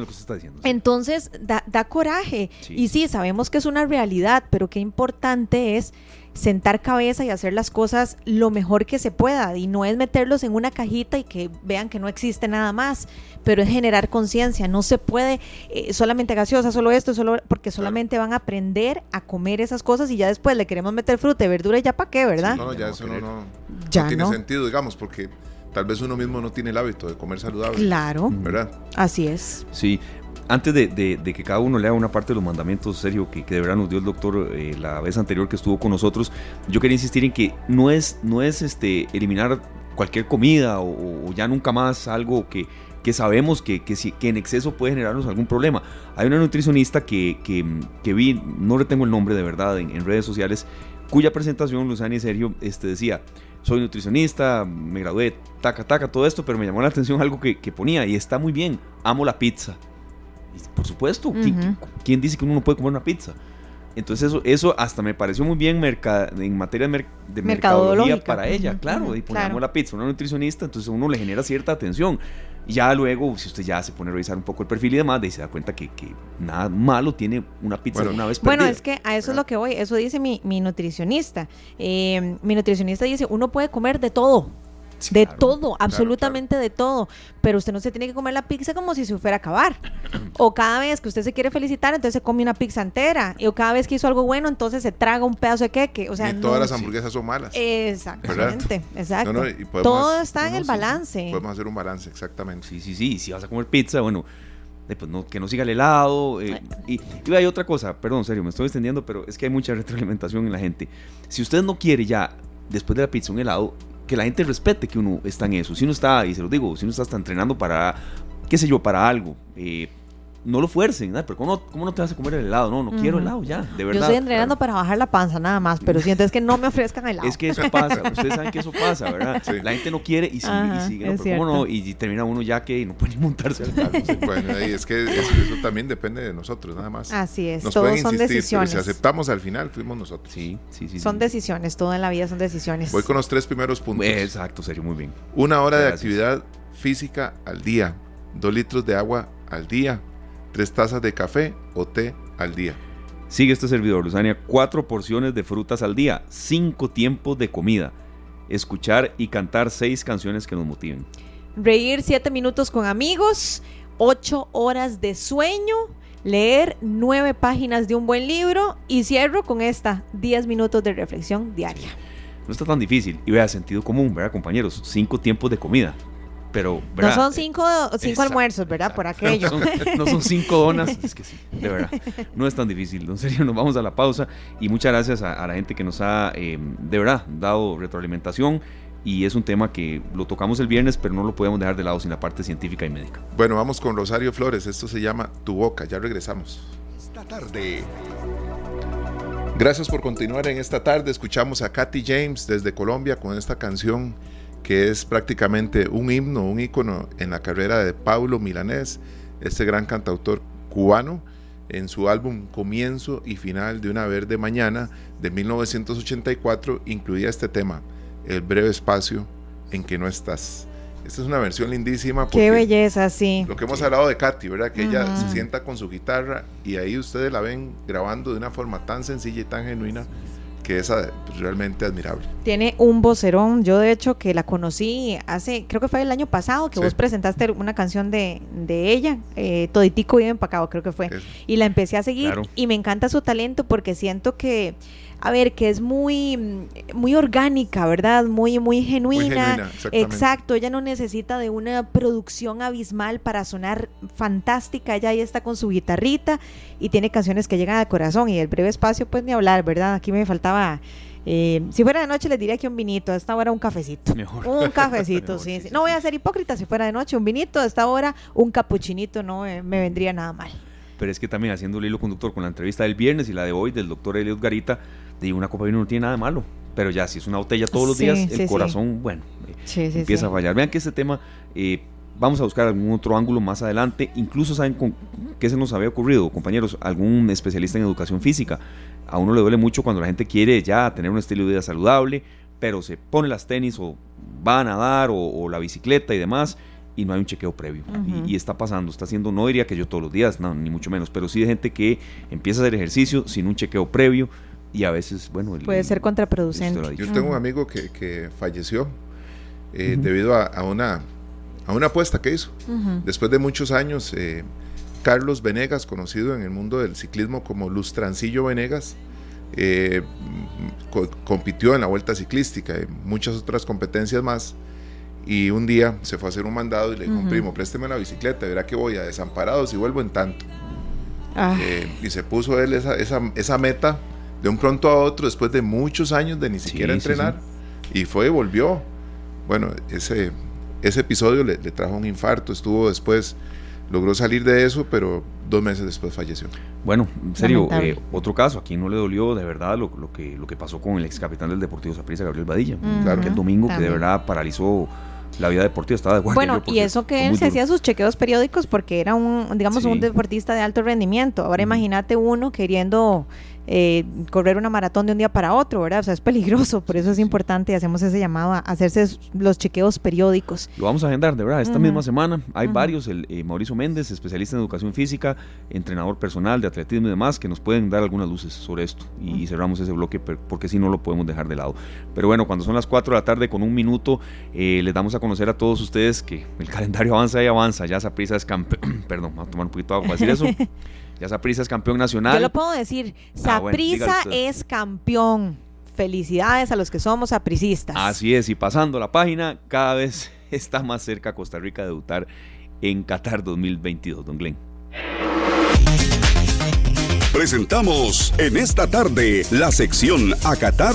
Entonces, da, da coraje. Y sí, sabemos que es una realidad, pero qué importante es sentar cabeza y hacer las cosas lo mejor que se pueda y no es meterlos en una cajita y que vean que no existe nada más, pero es generar conciencia, no se puede eh, solamente gaseosa, solo esto, solo porque solamente van a aprender a comer esas cosas y ya después le queremos meter fruta y verdura y ya para qué, ¿verdad? no, ya eso no, tiene sentido, digamos, porque tal vez uno mismo no tiene el hábito de comer saludable. Claro. ¿Verdad? Así es. Sí, antes de, que cada uno lea una parte de los mandamientos, Sergio, que, de verdad nos dio el doctor eh, la vez anterior que estuvo con nosotros, yo quería insistir en que no es, no es este, eliminar cualquier comida o, ya nunca más algo que, que sabemos que, que, que, en exceso puede generarnos algún problema. Hay una nutricionista que, que vi, no le tengo el nombre de verdad, en, redes sociales, cuya presentación, Luzani y Sergio, este, decía, soy nutricionista, me gradué, taca, taca, todo esto, pero me llamó la atención algo que, que ponía y está muy bien, amo la pizza por supuesto, ¿quién, dice que uno no puede comer una pizza? Entonces eso, eso hasta me pareció muy bien en materia de, mercadología para ella, claro, y ponemos la pizza, una nutricionista, entonces uno le genera cierta atención. Y ya luego, si usted ya se pone a revisar un poco el perfil y demás, y se da cuenta que, nada malo tiene una pizza una vez Bueno, es que a eso es lo que voy, eso dice mi, nutricionista. Eh, mi nutricionista dice, uno puede comer de todo de todo, absolutamente de todo. Pero usted no se tiene que comer la pizza como si se fuera a acabar. o cada vez que usted se quiere felicitar, entonces se come una pizza entera. o cada vez que hizo algo bueno, entonces se traga un pedazo de queque. O sea, todas las hamburguesas son malas. Exactamente, exacto. todo está en el balance. Podemos hacer un balance, exactamente. Sí, sí, sí. Si vas a comer pizza, bueno, pues no, que no siga el helado. Eh, y, y, hay otra cosa, perdón, serio, me estoy extendiendo, pero es que hay mucha *laughs* retroalimentación en la gente. Si usted no quiere ya, después de la pizza, un helado, que la gente respete que uno está en eso. Si uno está, y se lo digo, si uno está, entrenando para, qué sé yo, para algo, eh, no lo fuercen, ¿no? pero ¿cómo, ¿cómo, no te vas a comer el helado? No, no quiero helado ya, de verdad. Yo estoy entrenando para bajar la panza nada más, pero *laughs* si es que no me ofrezcan helado. Es que eso pasa, *laughs* ustedes saben que eso pasa, ¿verdad? La gente no quiere y sigue, y sigue, pero ¿cómo no? Y, termina uno ya que no puede ni montarse al carro. bueno, es que eso, también depende de nosotros, nada más. Así es, Nos todos son decisiones. si aceptamos al final, fuimos nosotros. Sí, sí, sí. Son decisiones, todo en la vida son decisiones. Voy con los tres primeros puntos. Exacto, serio, muy bien. Una hora de actividad física al día, dos litros de agua al día, tres tazas de café o té al día. Sigue este servidor, Luzania, cuatro porciones de frutas al día, cinco tiempos de comida, escuchar y cantar seis canciones que nos motiven. Reír siete minutos con amigos, ocho horas de sueño, leer nueve páginas de un buen libro y cierro con esta, diez minutos de reflexión diaria. No está tan difícil y vea sentido común, ¿verdad, compañeros? Cinco tiempos de comida pero no son cinco, cinco almuerzos, ¿verdad? Por aquello. No son, cinco donas, *laughs* es que sí, de verdad. No es tan difícil. En serio, nos vamos a la pausa y muchas gracias a, la gente que nos ha, em, de verdad, dado retroalimentación y es un tema que lo tocamos el viernes, pero no lo podemos dejar de lado sin la parte científica y médica. Bueno, vamos con Rosario Flores. Esto se llama Tu Boca. Ya regresamos. Esta tarde. Gracias por continuar en esta tarde. Escuchamos a Katy James desde Colombia con esta canción que es prácticamente un himno, un ícono en la carrera de Pablo Milanés, este gran cantautor cubano, en su álbum Comienzo y Final de una Verde Mañana de 1984 incluía este tema, El breve espacio en que no estás. Esta es una versión lindísima. Qué belleza, sí. Lo que hemos hablado de Katy, ¿verdad? Que ella se sienta con su guitarra y ahí ustedes la ven grabando de una forma tan sencilla y tan genuina que es pues, realmente admirable. Tiene un vocerón, yo de hecho que la conocí hace, creo que fue el año pasado, que vos presentaste una canción de, de ella, eh, Toditico vive empacado, creo que fue, y la empecé a seguir y me encanta su talento porque siento que a ver, que es muy, muy orgánica, ¿verdad? Muy, muy genuina. Exacto, ella no necesita de una producción abismal para sonar fantástica. Ella ahí está con su guitarrita y tiene canciones que llegan al corazón. Y el breve espacio, pues ni hablar, ¿verdad? Aquí me faltaba. Eh, si fuera de noche les diría que un vinito, a esta hora un cafecito. Mejor. Un *laughs* cafecito, sí, sí, No voy a ser hipócrita si fuera de noche, un vinito, a esta hora un capuchinito no me vendría nada mal pero es que también haciendo el hilo conductor con la entrevista del viernes y la de hoy del doctor Eliot Garita, de una copa de vino no tiene nada de malo, pero ya si es una botella todos los días, el corazón, bueno, eh, empieza a fallar. Vean que este tema, eh, vamos a buscar algún otro ángulo más adelante, incluso saben con, qué se nos había ocurrido, compañeros, algún especialista en educación física. A uno le duele mucho cuando la gente quiere ya tener un estilo de vida saludable, pero se pone las tenis o va a nadar o la bicicleta y demás y no hay un chequeo previo. y, está pasando, está haciendo, no diría que yo todos los días, no, ni mucho menos, pero sí de gente que empieza a hacer ejercicio sin un chequeo previo y a veces, bueno... Puede ser contraproducente. Yo tengo un amigo que, que falleció eh, debido a, una, a una apuesta que hizo. Después de muchos años, eh, Carlos Venegas, conocido en el mundo del ciclismo como Lustrancillo Venegas, eh, compitió en la vuelta ciclística y muchas otras competencias más y un día se fue a hacer un mandado y le dijo, primo, présteme la bicicleta, verá que voy a desamparados y vuelvo en tanto. Ah. Eh, y se puso él esa, esa, esa, meta de un pronto a otro después de muchos años de ni siquiera entrenar. Y fue y volvió. Bueno, ese, ese episodio le, trajo un infarto, estuvo después, logró salir de eso, pero dos meses después falleció. Bueno, en serio, eh, otro caso, aquí no le dolió de verdad lo, lo, que, lo que pasó con el ex capitán del Deportivo Saprissa, Gabriel Badilla. claro. Que el domingo que de verdad paralizó la vida deportiva estaba de guardia. Bueno, y eso que él se hacía sus chequeos periódicos porque era un, digamos, un deportista de alto rendimiento. Ahora imagínate uno queriendo eh, correr una maratón de un día para otro, ¿verdad? O sea, es peligroso, por eso es importante y hacemos ese llamado a hacerse los chequeos periódicos. Lo vamos a agendar, de verdad, esta misma semana hay varios, el eh, Mauricio Méndez, especialista en educación física, entrenador personal de atletismo y demás, que nos pueden dar algunas luces sobre esto y cerramos ese bloque porque si no lo podemos dejar de lado. Pero bueno, cuando son las 4 de la tarde con un minuto, eh, les damos a conocer a todos ustedes que el calendario *laughs* avanza y avanza, ya esa prisa es campeón, *clears throat* perdón, vamos a tomar un poquito de agua para decir eso. *laughs* Ya Saprisa es campeón nacional. Yo lo puedo decir. Saprisa ah, es campeón. Felicidades a los que somos sapricistas. Así es, y pasando la página, cada vez *laughs* está más cerca Costa Rica de debutar en Qatar 2022, don Glenn. Presentamos en esta tarde la sección a Qatar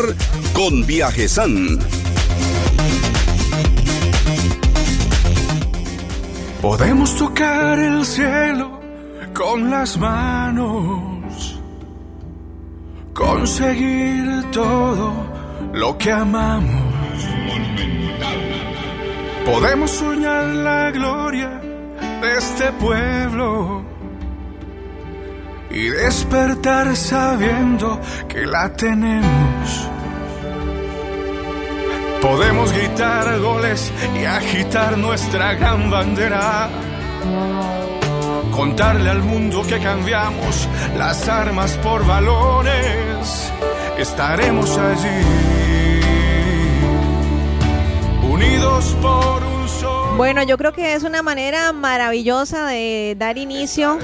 con Viajesan. Podemos tocar el cielo con las manos, conseguir todo lo que amamos. Podemos soñar la gloria de este pueblo y despertar sabiendo que la tenemos. Podemos gritar goles y agitar nuestra gran bandera contarle al mundo que cambiamos las armas por valores, estaremos allí, unidos por un. Bueno, yo creo que es una manera maravillosa de dar inicio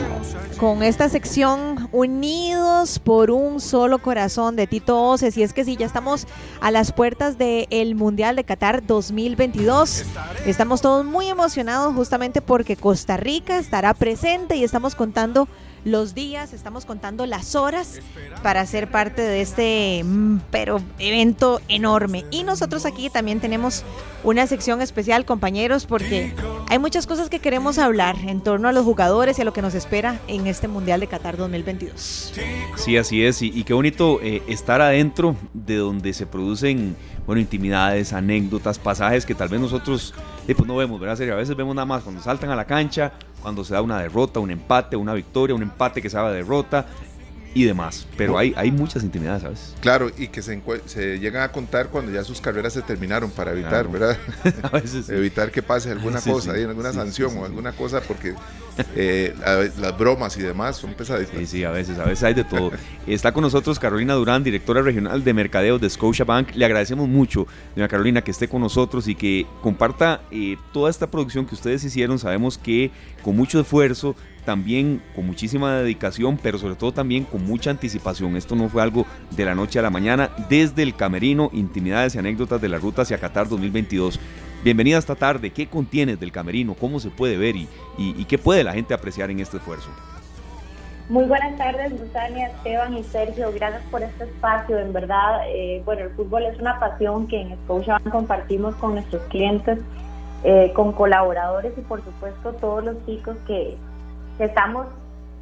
con esta sección Unidos por un solo corazón de Tito Oces. Y es que sí, ya estamos a las puertas del Mundial de Qatar 2022. Estamos todos muy emocionados justamente porque Costa Rica estará presente y estamos contando los días, estamos contando las horas para ser parte de este mm, pero evento enorme. Y nosotros aquí también tenemos una sección especial, compañeros, porque hay muchas cosas que queremos hablar en torno a los jugadores y a lo que nos espera en este Mundial de Qatar 2022. Sí, así es, y, qué bonito eh, estar adentro de donde se producen bueno, intimidades, anécdotas, pasajes que tal vez nosotros eh, pues no vemos, ¿verdad? A veces vemos nada más cuando saltan a la cancha, cuando se da una derrota, un empate, una victoria, un empate que se va derrota y demás. Pero hay, hay muchas intimidades, ¿sabes? Claro, y que se, se llegan a contar cuando ya sus carreras se terminaron para evitar, ¿verdad? *laughs* a veces Evitar que pase alguna cosa, alguna sanción o alguna cosa, porque eh, las bromas y demás son pesaditas. Sí, sí, a veces, a veces hay de todo. *laughs* Está con nosotros Carolina Durán, directora regional de mercadeo de Scotiabank. Le agradecemos mucho, doña Carolina, que esté con nosotros y que comparta eh, toda esta producción que ustedes hicieron. Sabemos que con mucho esfuerzo también con muchísima dedicación, pero sobre todo también con mucha anticipación. Esto no fue algo de la noche a la mañana, desde el camerino, intimidades y anécdotas de la ruta hacia Qatar 2022. Bienvenida esta tarde, ¿qué contienes del camerino? ¿Cómo se puede ver y, y, qué puede la gente apreciar en este esfuerzo? Muy buenas tardes, Luzania, Esteban y Sergio. Gracias por este espacio. En verdad, eh, bueno, el fútbol es una pasión que en Scotiabank compartimos con nuestros clientes eh, con colaboradores y por supuesto todos los chicos que, estamos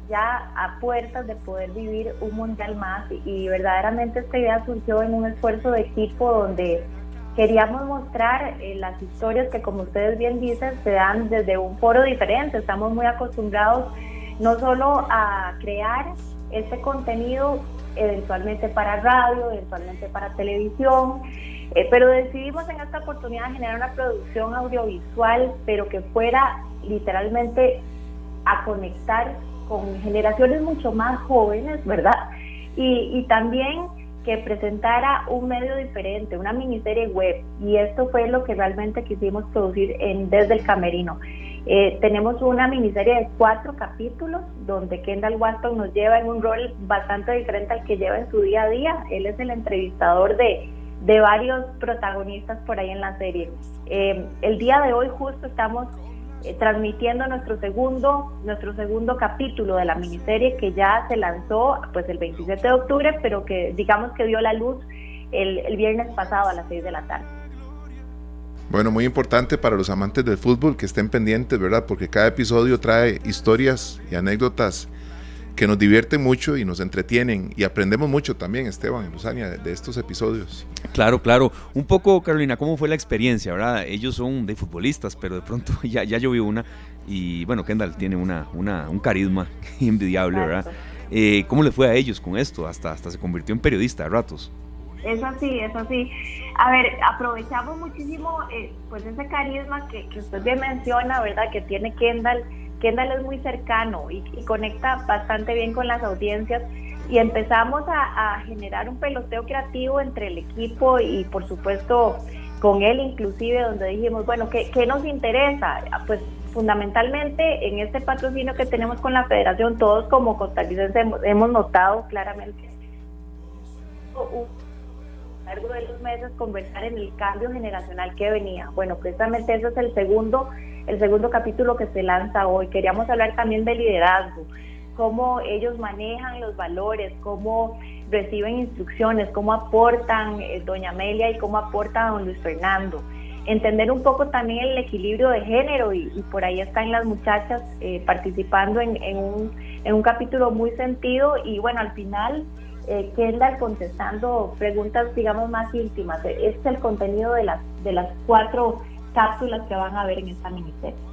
ya a puertas de poder vivir un mundial más y, verdaderamente esta idea surgió en un esfuerzo de equipo donde queríamos mostrar eh, las historias que como ustedes bien dicen se dan desde un foro diferente, estamos muy acostumbrados no solo a crear este contenido eventualmente para radio, eventualmente para televisión, eh, pero decidimos en esta oportunidad generar una producción audiovisual, pero que fuera literalmente a conectar con generaciones mucho más jóvenes, ¿verdad? Y, también que presentara un medio diferente, una miniserie web. Y esto fue lo que realmente quisimos producir en Desde el Camerino. Eh, tenemos una miniserie de cuatro capítulos donde Kendall Watson nos lleva en un rol bastante diferente al que lleva en su día a día. Él es el entrevistador de, de varios protagonistas por ahí en la serie. Eh, el día de hoy justo estamos eh, transmitiendo nuestro segundo, nuestro segundo capítulo de la miniserie que ya se lanzó pues el 27 de octubre, pero que digamos que dio la luz el, el viernes pasado a las 6 de la tarde. Bueno, muy importante para los amantes del fútbol que estén pendientes, ¿verdad? Porque cada episodio trae historias y anécdotas que nos divierten mucho y nos entretienen y aprendemos mucho también, Esteban y Luzania, de, estos episodios. Claro, claro. Un poco, Carolina, ¿cómo fue la experiencia, verdad? Ellos son de futbolistas, pero de pronto *laughs* ya, ya yo vi una y bueno, Kendall tiene una, una, un carisma *laughs* envidiable, ¿verdad? Eh, ¿Cómo le fue a ellos con esto? Hasta, hasta se convirtió en periodista de ratos. Es así, es así. A ver, aprovechamos muchísimo eh, pues ese carisma que, que usted bien menciona, ¿verdad? Que tiene Kendall Kendall es muy cercano y, conecta bastante bien con las audiencias y empezamos a, generar un peloteo creativo entre el equipo y por supuesto con él inclusive donde dijimos, bueno, ¿qué, nos interesa? Pues fundamentalmente en este patrocinio que tenemos con la federación, todos como costarricenses hemos, notado claramente a largo de los meses conversar en el cambio generacional que venía. Bueno, precisamente ese es el segundo el segundo capítulo que se lanza hoy. Queríamos hablar también de liderazgo, cómo ellos manejan los valores, cómo reciben instrucciones, cómo aportan eh, doña Amelia y cómo aporta don Luis Fernando. Entender un poco también el equilibrio de género y, por ahí están las muchachas eh, participando en, un, en, un, capítulo muy sentido y bueno, al final eh, Kendall contestando preguntas digamos más íntimas. Este es el contenido de las, de las cuatro cápsulas que van a ver en esta miniserie.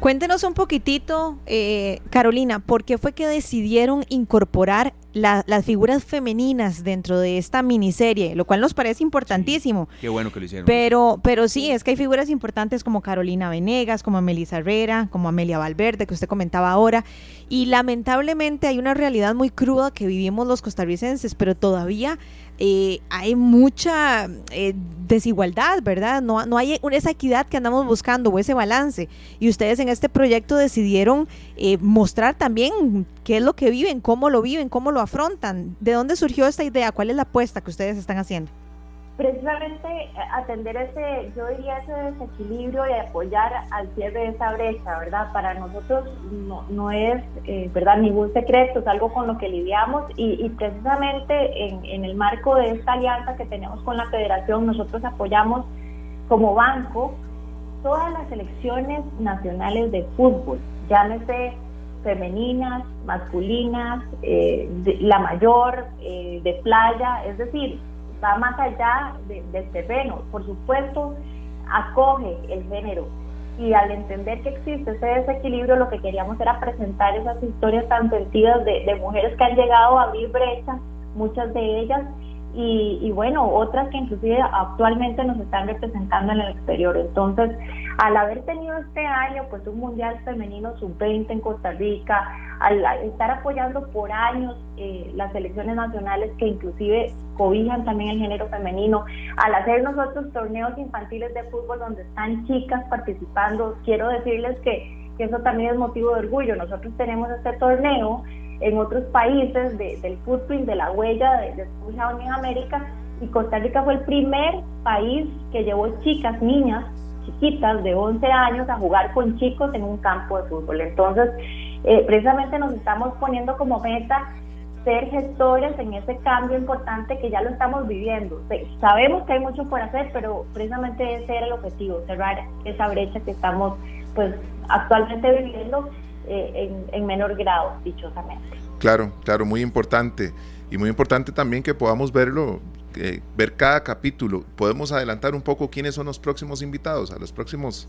Cuéntenos un poquitito, eh, Carolina, ¿por qué fue que decidieron incorporar las figuras femeninas dentro de esta miniserie? Lo cual nos parece importantísimo. qué bueno que lo hicieron. Pero, pero sí, es que hay figuras importantes como Carolina Venegas, como Melissa Herrera, como Amelia Valverde, que usted comentaba ahora. Y lamentablemente hay una realidad muy cruda que vivimos los costarricenses, pero todavía eh, hay mucha eh, desigualdad, ¿verdad? No, no hay esa equidad que andamos buscando o ese balance. Y ustedes en este proyecto decidieron eh, mostrar también qué es lo que viven, cómo lo viven, cómo lo afrontan. ¿De dónde surgió esta idea? ¿Cuál es la apuesta que ustedes están haciendo? Precisamente eh, atender ese, yo diría ese desequilibrio y apoyar al cierre de esa brecha, ¿verdad? Para nosotros no, no es, eh, ¿verdad? Ningún secreto, es algo con lo que lidiamos y, precisamente en, en, el marco de esta alianza que tenemos con la federación, nosotros apoyamos como banco todas las selecciones nacionales de fútbol, llámese femeninas, masculinas, eh, la mayor, de playa, es decir, va más allá del terreno. Por supuesto, acoge el género. Y al entender que existe ese desequilibrio, lo que queríamos era presentar esas historias tan sentidas de, de mujeres que han llegado a abrir brechas, muchas de ellas, y, bueno, otras que inclusive actualmente nos están representando en el exterior. Entonces, al haber tenido este año pues un Mundial Femenino Sub-20 en Costa Rica, al estar apoyando por años eh, las selecciones nacionales que inclusive cobijan también el género femenino, al hacer nosotros torneos infantiles de fútbol donde están chicas participando, quiero decirles que eso también es motivo de orgullo. Nosotros tenemos este torneo en otros países del footprint, de la huella de, de en América, y Costa Rica fue el primer país que llevó chicas, niñas, chiquitas de 11 años a jugar con chicos en un campo de fútbol. Entonces, eh, precisamente nos estamos poniendo como meta ser gestores en ese cambio importante que ya lo estamos viviendo. Sabemos que hay mucho por hacer, pero precisamente ese era el objetivo, cerrar esa brecha que estamos pues actualmente viviendo eh, en, en menor grado, dichosamente. Claro, claro, muy importante. Y muy importante también que podamos verlo ver cada capítulo. ¿Podemos adelantar un poco quiénes son los próximos invitados a los próximos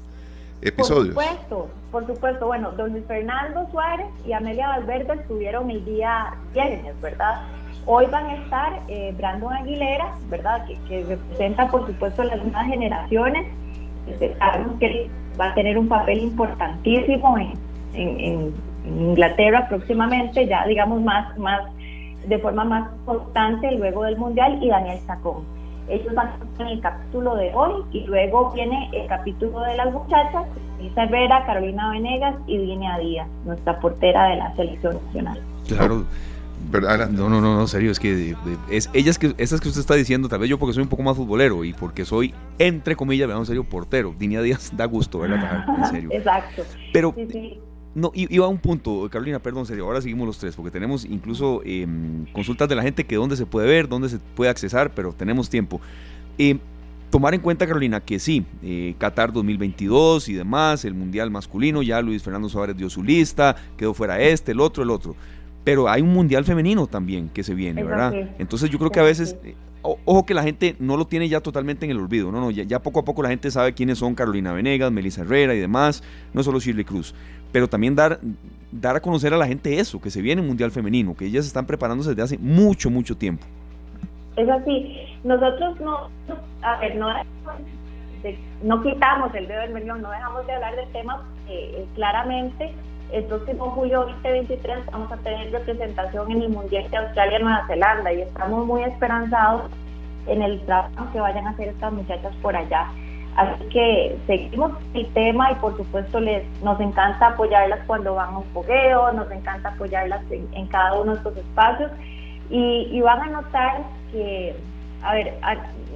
episodios? Por supuesto, por supuesto. Bueno, don Luis Fernando Suárez y Amelia Valverde estuvieron el día viernes, ¿verdad? Hoy van a estar eh, Brandon Aguilera, ¿verdad? Que, representa, por supuesto, las nuevas generaciones. Sabemos que va a tener un papel importantísimo en, en Inglaterra próximamente, ya digamos más, más de forma más constante luego del Mundial y Daniel Sacón. Ellos van en el capítulo de hoy y luego viene el capítulo de las muchachas, Lisa Herrera, Carolina Venegas y Dina Díaz, nuestra portera de la selección nacional. Claro. No, no, no, no, serio, es que es ellas que esas que usted está diciendo, tal vez yo porque soy un poco más futbolero y porque soy entre comillas, veamos en serio, portero. Dina Díaz da gusto verla en serio. *laughs* Exacto. Pero no, iba a un punto, Carolina, perdón, serio, ahora seguimos los tres, porque tenemos incluso em, consultas de la gente que dónde se puede ver, dónde se puede accesar, pero tenemos tiempo. Em, tomar en cuenta, Carolina, que sí, eh, Qatar 2022 y demás, el Mundial masculino, ya Luis Fernando Suárez dio su lista, quedó fuera este, el otro, el otro. Pero hay un Mundial femenino también que se viene, ¿verdad? Entonces yo creo que a veces ojo que la gente no lo tiene ya totalmente en el olvido, no, no, ya, poco a poco la gente sabe quiénes son Carolina Venegas, Melissa Herrera y demás, no solo Shirley Cruz, pero también dar, dar a conocer a la gente eso, que se viene el Mundial Femenino, que ellas están preparándose desde hace mucho, mucho tiempo. Es así, nosotros no, a ver, no, quitamos el dedo del medio, no dejamos de hablar del tema, eh, claramente el próximo julio 2023 vamos a tener representación en el Mundial de Australia-Nueva Zelanda y estamos muy esperanzados en el trabajo que vayan a hacer estas muchachas por allá. Así que seguimos el tema y por supuesto les nos encanta apoyarlas cuando van a un fogueo, nos encanta apoyarlas en, cada uno de estos espacios y, van a notar que, a ver,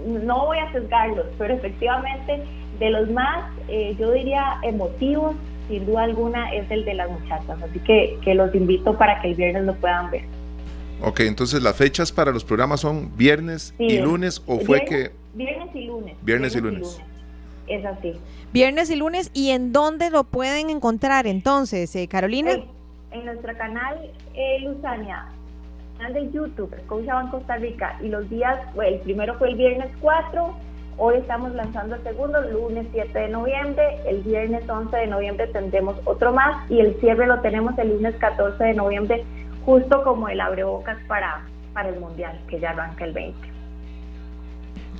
no voy a sesgarlos, pero efectivamente de los más, eh, yo diría, emotivos sin duda alguna es el de las muchachas. Así que, que los invito para que el viernes lo puedan ver. Ok, entonces las fechas para los programas son viernes y lunes o fue que... Viernes y lunes. Viernes, y, lunes. Es así. Viernes y lunes. ¿Y en dónde lo pueden encontrar entonces, eh, Carolina? En, nuestro canal eh, Luzania, canal de YouTube, Banco Costa Rica. Y los días, el primero fue el viernes 4 Hoy estamos lanzando el segundo, el lunes 7 de noviembre, el viernes 11 de noviembre tendremos otro más y el cierre lo tenemos el lunes 14 de noviembre, justo como el abrebocas para, para el Mundial, que ya arranca el 20.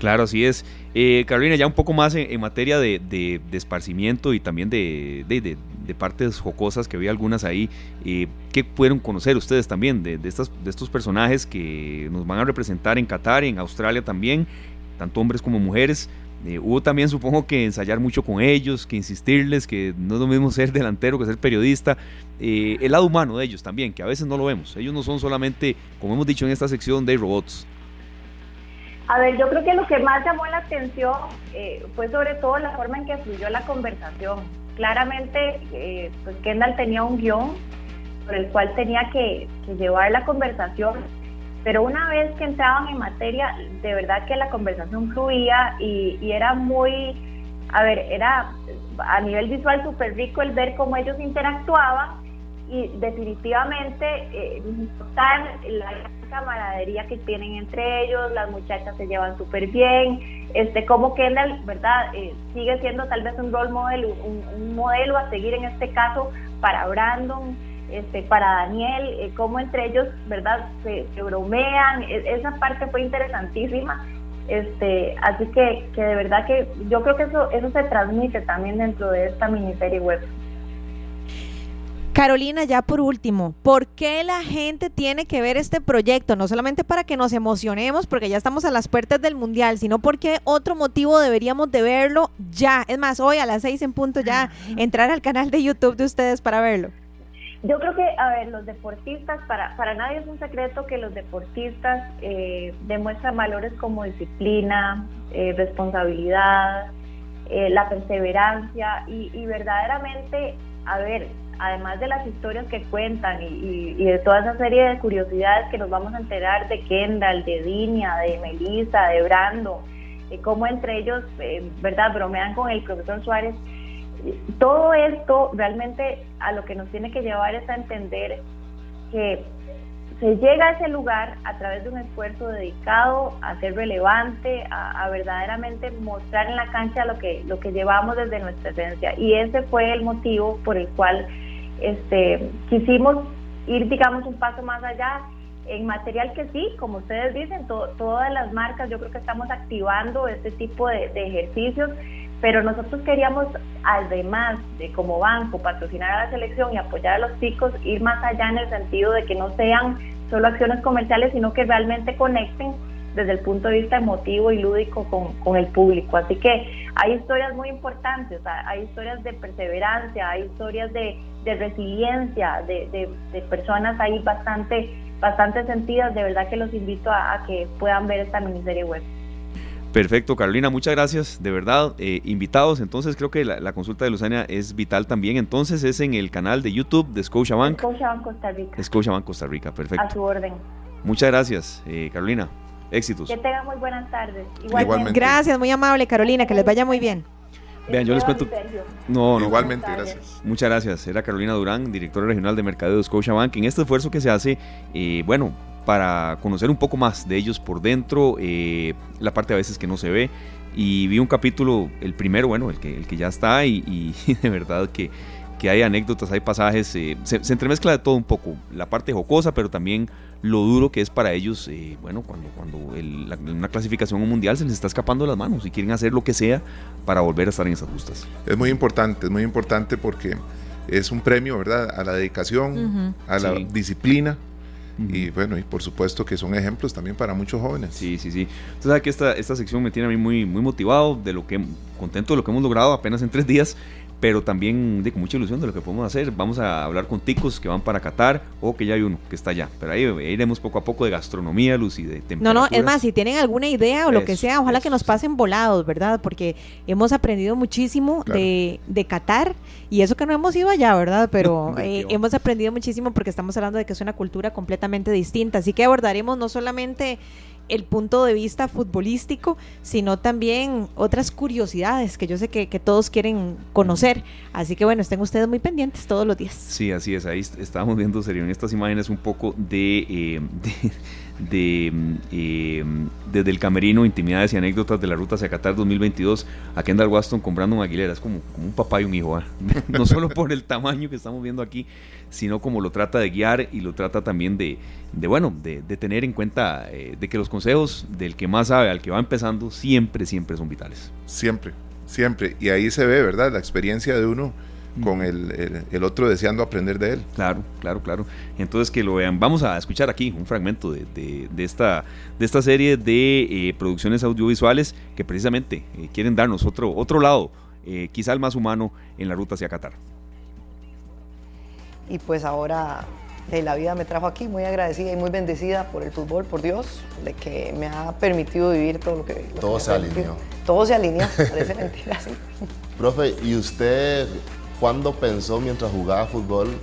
Claro, así es. Eh, Carolina, ya un poco más en, materia de, esparcimiento y también de, partes jocosas, que vi algunas ahí, eh, ¿qué pudieron conocer ustedes también de, de estos personajes que nos van a representar en Qatar, en Australia también, tanto hombres como mujeres. Eh, hubo también, supongo que ensayar mucho con ellos, que insistirles que no es lo mismo *laughs* ser delantero que ser periodista. Eh, el lado humano de ellos también, que a veces no lo vemos. Ellos no son solamente, como hemos dicho en esta sección, de robots. A ver, yo creo que lo que más llamó la atención eh, fue sobre todo la forma en que fluyó la conversación. Claramente, pues Kendall tenía un guion por el cual tenía que, que llevar la conversación pero una vez que entraban en materia, de verdad que la conversación fluía y, era muy, a ver, era a nivel visual súper rico el ver cómo ellos interactuaban y definitivamente eh, la camaradería que tienen entre ellos, las muchachas se llevan súper bien, este, como Kendall, ¿verdad? Eh, sigue siendo tal vez un role model, un modelo a seguir en este caso para Brandon este, para Daniel, eh, cómo entre ellos, ¿verdad?, se, bromean, e, esa parte fue interesantísima. Este, así que, que de verdad que yo creo que eso, eso se transmite también dentro de esta miniserie web. Carolina, ya por último, ¿por qué la gente tiene que ver este proyecto? No solamente para que nos emocionemos, porque ya estamos a las puertas del Mundial, sino porque otro motivo deberíamos de verlo ya. Es más, hoy a las seis en punto ya entrar al canal de YouTube de ustedes para verlo. Yo creo que, a ver, los deportistas, para, para nadie es un secreto que los deportistas eh, demuestran valores como disciplina, eh, responsabilidad, eh, la perseverancia y, y verdaderamente, a ver, además de las historias que cuentan y, de toda esa serie de curiosidades que nos vamos a enterar de Kendall, de Dinia, de Melissa, de Brando, de cómo entre ellos, eh, ¿verdad?, bromean con el profesor Suárez. Todo esto realmente a lo que nos tiene que llevar es a entender que se llega a ese lugar a través de un esfuerzo dedicado a ser relevante, a, a, verdaderamente mostrar en la cancha lo que, lo que llevamos desde nuestra esencia. Y ese fue el motivo por el cual este, quisimos ir, digamos, un paso más allá en material que sí, como ustedes dicen, todas las marcas yo creo que estamos activando este tipo de, ejercicios, pero nosotros queríamos, además de como banco, patrocinar a la selección y apoyar a los chicos, ir más allá en el sentido de que no sean solo acciones comerciales, sino que realmente conecten desde el punto de vista emotivo y lúdico con, con el público. Así que hay historias muy importantes, hay historias de perseverancia, hay historias de, de resiliencia, de, de, personas ahí bastante, bastante sentidas. De verdad que los invito a, que puedan ver esta miniserie web. Perfecto, Carolina, muchas gracias, de verdad. Eh, invitados, entonces creo que la, consulta de Luzania es vital también. Entonces es en el canal de YouTube de Scotiabank. Scotiabank Costa Rica. Scotiabank Costa Rica, perfecto. A su orden. Muchas gracias, eh, Carolina. Éxitos. Que tengan muy buenas tardes. Igualmente. Gracias, muy amable, Carolina, que les vaya muy bien. Vean, yo les cuento. No, no. Igualmente, gracias. Muchas gracias. Era Carolina Durán, directora regional de Mercadeo de Scotiabank. En este esfuerzo que se hace, eh, bueno, para conocer un poco más de ellos por dentro, eh, la parte a veces que no se ve. Y vi un capítulo, el primero, bueno, el que, el que ya está, y, *laughs* de verdad que, que, hay anécdotas, hay pasajes, eh, se, se entremezcla de todo un poco. La parte jocosa, pero también lo duro que es para ellos, eh, bueno, cuando, cuando una clasificación mundial se les está escapando de las manos y quieren hacer lo que sea para volver a estar en esas justas. Es muy importante, es muy importante porque es un premio, ¿verdad? A la dedicación, a la disciplina. Y bueno, y por supuesto que son ejemplos también para muchos jóvenes. Sí, sí, sí. Entonces, sabe que esta, esta sección me tiene a mí muy, muy motivado, de lo que, contento de lo que hemos logrado apenas en tres días pero también de, con mucha ilusión de lo que podemos hacer. Vamos a hablar con ticos que van para Qatar o que ya hay uno que está allá. Pero ahí iremos poco a poco de gastronomía, luz y de No, no, es más, si tienen alguna idea o lo que sea, ojalá que nos pasen volados, ¿verdad? Porque hemos aprendido muchísimo de, de Qatar y eso que no hemos ido allá, ¿verdad? Pero *laughs* eh, hemos aprendido muchísimo porque estamos hablando de que es una cultura completamente distinta. Así que abordaremos no solamente el punto de vista futbolístico, sino también otras curiosidades que yo sé que, todos quieren conocer. Así que bueno, estén ustedes muy pendientes todos los días. Sí, así es. Ahí estábamos viendo, serio, en estas imágenes un poco de, eh, de, eh, desde el camerino, intimidades y anécdotas de la ruta hacia Qatar 2022 a Kendall Waston con Brandon Aguilera. Es como, un papá y un hijo, no solo por el tamaño que estamos viendo aquí, sino como lo trata de guiar y lo trata también de, de bueno, de, tener en cuenta eh, de que los consejos del que más sabe al que va empezando siempre, siempre son vitales. Siempre, siempre. Y ahí se ve, ¿verdad? La experiencia de uno con el, el, otro deseando aprender de él. Claro, claro, claro. Entonces que lo vean. Vamos a escuchar aquí un fragmento de, de, esta, de esta serie de eh, producciones audiovisuales que precisamente eh, quieren darnos otro, otro lado, eh, quizá el más humano, en la ruta hacia Qatar. Y pues ahora la vida me trajo aquí, muy agradecida y muy bendecida por el fútbol, por Dios, de que me ha permitido vivir todo lo que... todo se alineó. Todo se alineó, parece *laughs* mentira, sí. Profe, ¿y usted ¿Cuándo pensó mientras jugaba fútbol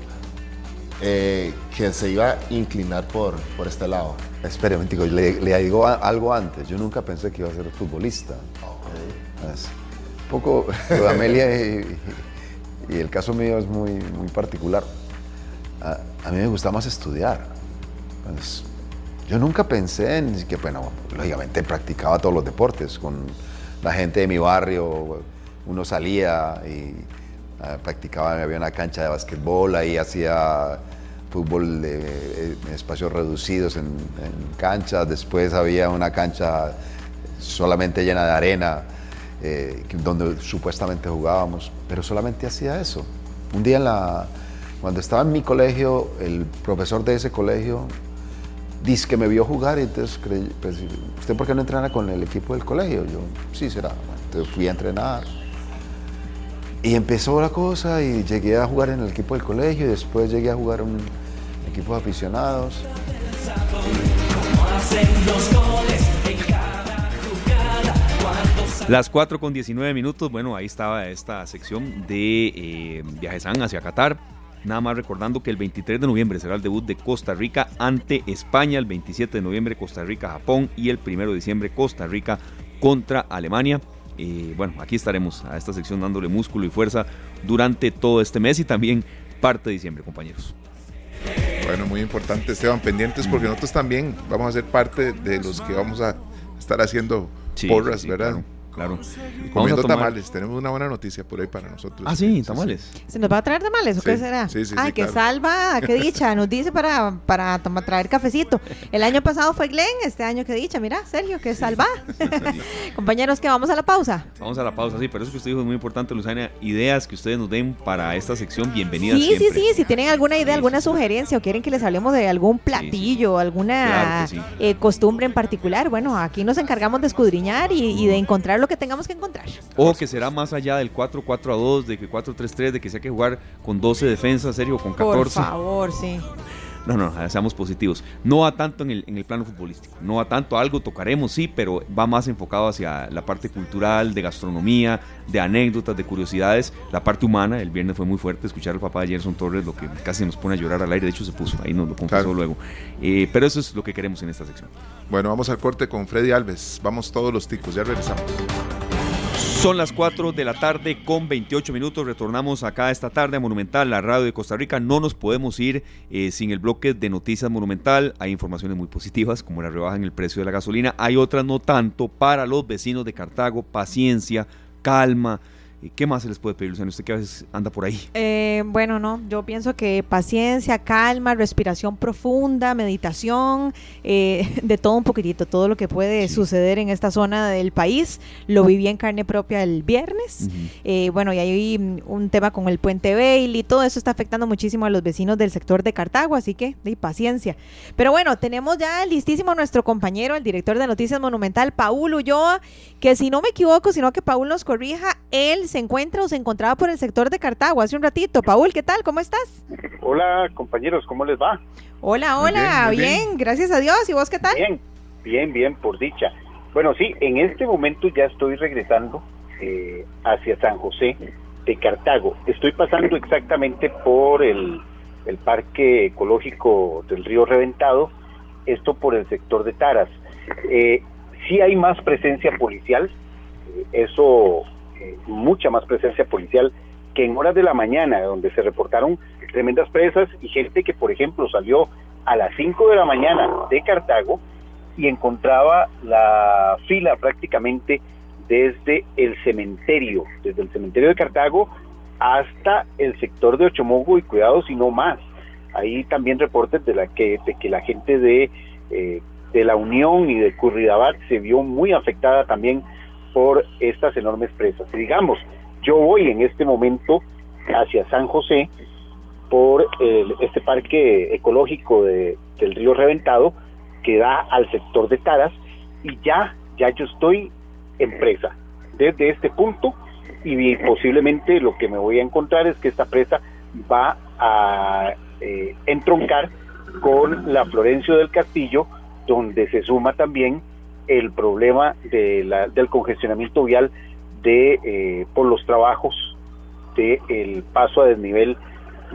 eh, que se iba a inclinar por, por este lado? Espere un momentico, le, le, digo algo antes. Yo nunca pensé que iba a ser futbolista. un poco lo de Amelia y, el caso mío es muy, muy particular. A, mí me gusta más estudiar. Pues, yo nunca pensé en que, bueno, lógicamente practicaba todos los deportes con la gente de mi barrio. Uno salía y practicaba, había una cancha de básquetbol, ahí hacía fútbol de, en espacios reducidos en, canchas, después había una cancha solamente llena de arena, eh, donde supuestamente jugábamos, pero solamente hacía eso. Un día en la, Cuando estaba en mi colegio, el profesor de ese colegio dice que me vio jugar y entonces pues, ¿usted por qué no entrena con el equipo del colegio? Yo, sí, será. entonces fui a entrenar. Y empezó la cosa y llegué a jugar en el equipo del colegio y después llegué a jugar en un equipo de aficionados. Las 4 con 19 minutos, bueno, ahí estaba esta sección de eh, hacia Qatar. Nada más recordando que el 23 de noviembre será el debut de Costa Rica ante España, el 27 de noviembre Costa Rica-Japón y el 1 de diciembre Costa Rica contra Alemania. Eh, bueno, aquí estaremos a esta sección dándole músculo y fuerza durante todo este mes y también parte de diciembre, compañeros. Bueno, muy importante, Esteban, pendientes porque nosotros también vamos a ser parte de los que vamos a estar haciendo porras, ¿verdad? Claro. Comiendo tamales. Tenemos una buena noticia por ahí para nosotros. Ah, sí, tamales. ¿Se nos va a traer tamales o qué será? Sí, sí, Ay, qué salva, qué dicha. Nos dice para, para traer cafecito. El año pasado fue Glenn, este año qué dicha. Mira, Sergio, qué salva. *laughs* *laughs* Compañeros, que vamos a la pausa. Vamos a la pausa, sí. Pero eso que usted dijo es muy importante, Luzania. Ideas que ustedes nos den para esta sección, bienvenidas. Sí, sí, sí. Si tienen alguna idea, alguna sugerencia o quieren que les hablemos de algún platillo, alguna eh, costumbre en particular, bueno, aquí nos encargamos de escudriñar y de encontrar lo que tengamos que encontrar. O que será más allá del 4-4 a 2, de que 4-3-3, de que sea que jugar con 12 defensas, serio, con 14. Por favor, sí. No, no, seamos positivos. No va tanto en el, en el plano futbolístico, no va tanto, algo tocaremos, sí, pero va más enfocado hacia la parte cultural, de gastronomía, de anécdotas, de curiosidades, la parte humana. El viernes fue muy fuerte escuchar al papá de Gerson Torres, lo que casi nos pone a llorar al aire, de hecho se puso, ahí nos lo confesó luego. Eh, pero eso es lo que queremos en esta sección. Bueno, vamos al corte con Freddy Alves, vamos todos los ticos, ya regresamos. Son las 4 de la tarde con 28 minutos. Retornamos acá esta tarde a Monumental, la radio de Costa Rica. No nos podemos ir eh, sin el bloque de noticias Monumental. Hay informaciones muy positivas, como la rebaja en el precio de la gasolina. Hay otras no tanto para los vecinos de Cartago. Paciencia, calma. ¿Qué más se les puede pedir, Luciano? Usted que a veces anda por ahí. Eh, bueno, no, yo pienso que paciencia, calma, respiración profunda, meditación, eh, *laughs* de todo un poquitito, todo lo que puede suceder en esta zona del país. Lo viví en carne propia el viernes. Eh, bueno, y hay un tema con el puente Bailey, todo eso está afectando muchísimo a los vecinos del sector de Cartago, así que de paciencia. Pero bueno, tenemos ya listísimo nuestro compañero, el director de Noticias Monumental, Paul Ulloa, que si no me equivoco, sino que Paul nos corrija, él se encuentra o se encontraba por el sector de Cartago hace un ratito. Paul, ¿qué tal? ¿Cómo estás? Hola, compañeros, ¿cómo les va? Hola, hola, bien, gracias a Dios. ¿Y vos qué tal? Bien, bien, bien, por dicha. Bueno, sí, en este momento ya estoy regresando eh, hacia San José de Cartago. Estoy pasando exactamente por el, el Parque Ecológico del Río Reventado, esto por el sector de Taras. Eh, sí hay más presencia policial, eh, eso mucha más presencia policial que en horas de la mañana, donde se reportaron tremendas presas y gente que, por ejemplo, salió a las 5 de la mañana de Cartago y encontraba la fila prácticamente desde el cementerio, desde el cementerio de Cartago hasta el sector de Ochomogo y cuidado si no más. Ahí también reportes de la que, de que la gente de, eh, de la Unión y de Curridabat se vio muy afectada también por estas enormes presas. Digamos, yo voy en este momento hacia San José por este parque ecológico de, del río Reventado que da al sector de Taras y ya, ya yo estoy en presa desde este punto y posiblemente lo que me voy a encontrar es que esta presa va a eh, entroncar con la Florencio del Castillo donde se suma también el problema de la, del congestionamiento vial de eh, por los trabajos del el paso a desnivel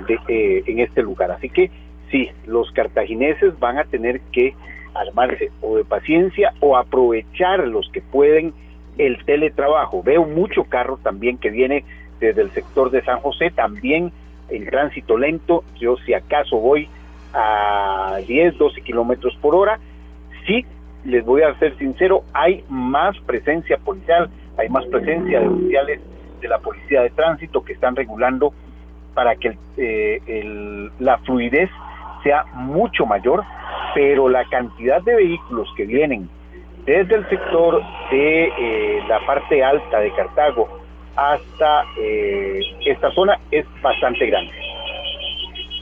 de, eh, en este lugar. Así que sí, los cartagineses van a tener que armarse o de paciencia o aprovechar los que pueden el teletrabajo. Veo mucho carro también que viene desde el sector de San José, también en tránsito lento. Yo si acaso voy a 10, 12 kilómetros por hora, sí les voy a ser sincero, hay más presencia policial, hay más presencia de oficiales de la Policía de Tránsito que están regulando para que eh, la fluidez sea mucho mayor, pero la cantidad de vehículos que vienen desde el sector de eh, la parte alta de Cartago hasta eh, esta zona es bastante grande.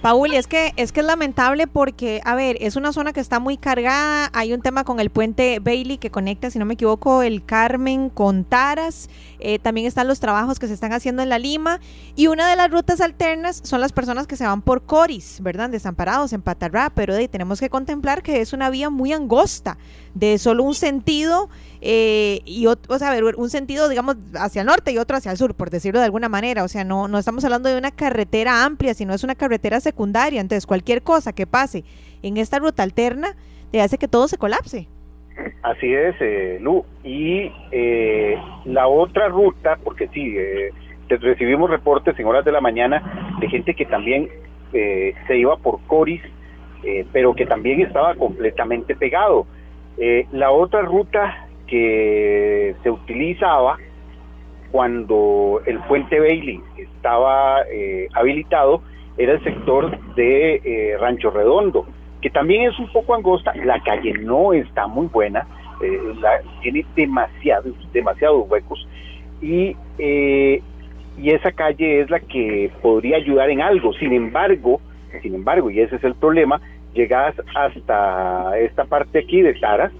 Paul, es que es que es lamentable porque, a ver, es una zona que está muy cargada. Hay un tema con el puente Bailey que conecta, si no me equivoco, el Carmen con Taras. Eh, también están los trabajos que se están haciendo en la Lima. Y una de las rutas alternas son las personas que se van por Coris, ¿verdad? Desamparados en Patarrá. Pero de, tenemos que contemplar que es una vía muy angosta, de solo un sentido eh, y o sea, ver, un sentido, digamos, hacia el norte y otro hacia el sur, por decirlo de alguna manera. O sea, no, no estamos hablando de una carretera amplia, sino es una carretera secundaria. Entonces, cualquier cosa que pase en esta ruta alterna le hace que todo se colapse. Así es, eh, Lu. Y eh, la otra ruta, porque sí, eh, recibimos reportes en horas de la mañana de gente que también eh, se iba por Coris, pero que también estaba completamente pegado. la otra ruta que se utilizaba cuando el puente Bailey estaba eh, habilitado era el sector de eh, Rancho Redondo, que también es un poco angosta, la calle no está muy buena, eh, tiene demasiados, demasiados huecos. Y, y esa calle es la que podría ayudar en algo, sin embargo, sin embargo, y ese es el problema, llegas hasta esta parte aquí de Taras,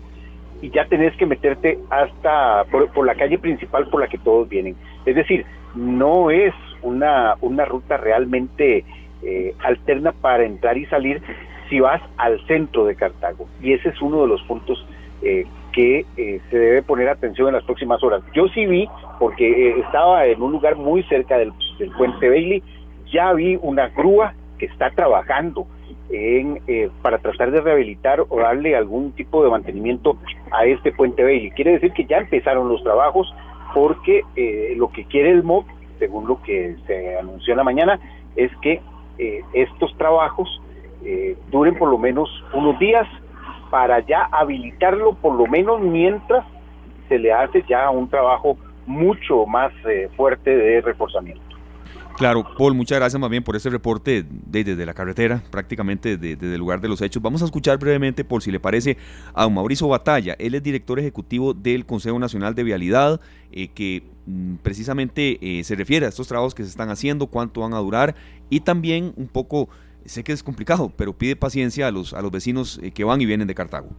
y ya tenés que meterte hasta por, la calle principal por la que todos vienen. Es decir, no es una, una ruta realmente eh, alterna para entrar y salir si vas al centro de Cartago. Y ese es uno de los puntos eh, que eh, se debe poner atención en las próximas horas. Yo sí vi, porque estaba en un lugar muy cerca del, del puente Bailey, ya vi una grúa que está trabajando en, eh, para tratar de rehabilitar o darle algún tipo de mantenimiento a este puente Bailey. Quiere decir que ya empezaron los trabajos porque eh, lo que quiere el MOB, según lo que se anunció en la mañana, es que eh, estos trabajos duren por lo menos unos días para ya habilitarlo por lo menos mientras se le hace ya un trabajo mucho más fuerte de reforzamiento. Claro, Paul, muchas gracias más bien por este reporte desde, la carretera, prácticamente desde, el lugar de los hechos. Vamos a escuchar brevemente, por si le parece, a don Mauricio Batalla. Él es director ejecutivo del Consejo Nacional de Vialidad, eh, que mm, precisamente eh, se refiere a estos trabajos que se están haciendo, cuánto van a durar y también un poco, sé que es complicado, pero pide paciencia a los, a los vecinos eh, que van y vienen de Cartago.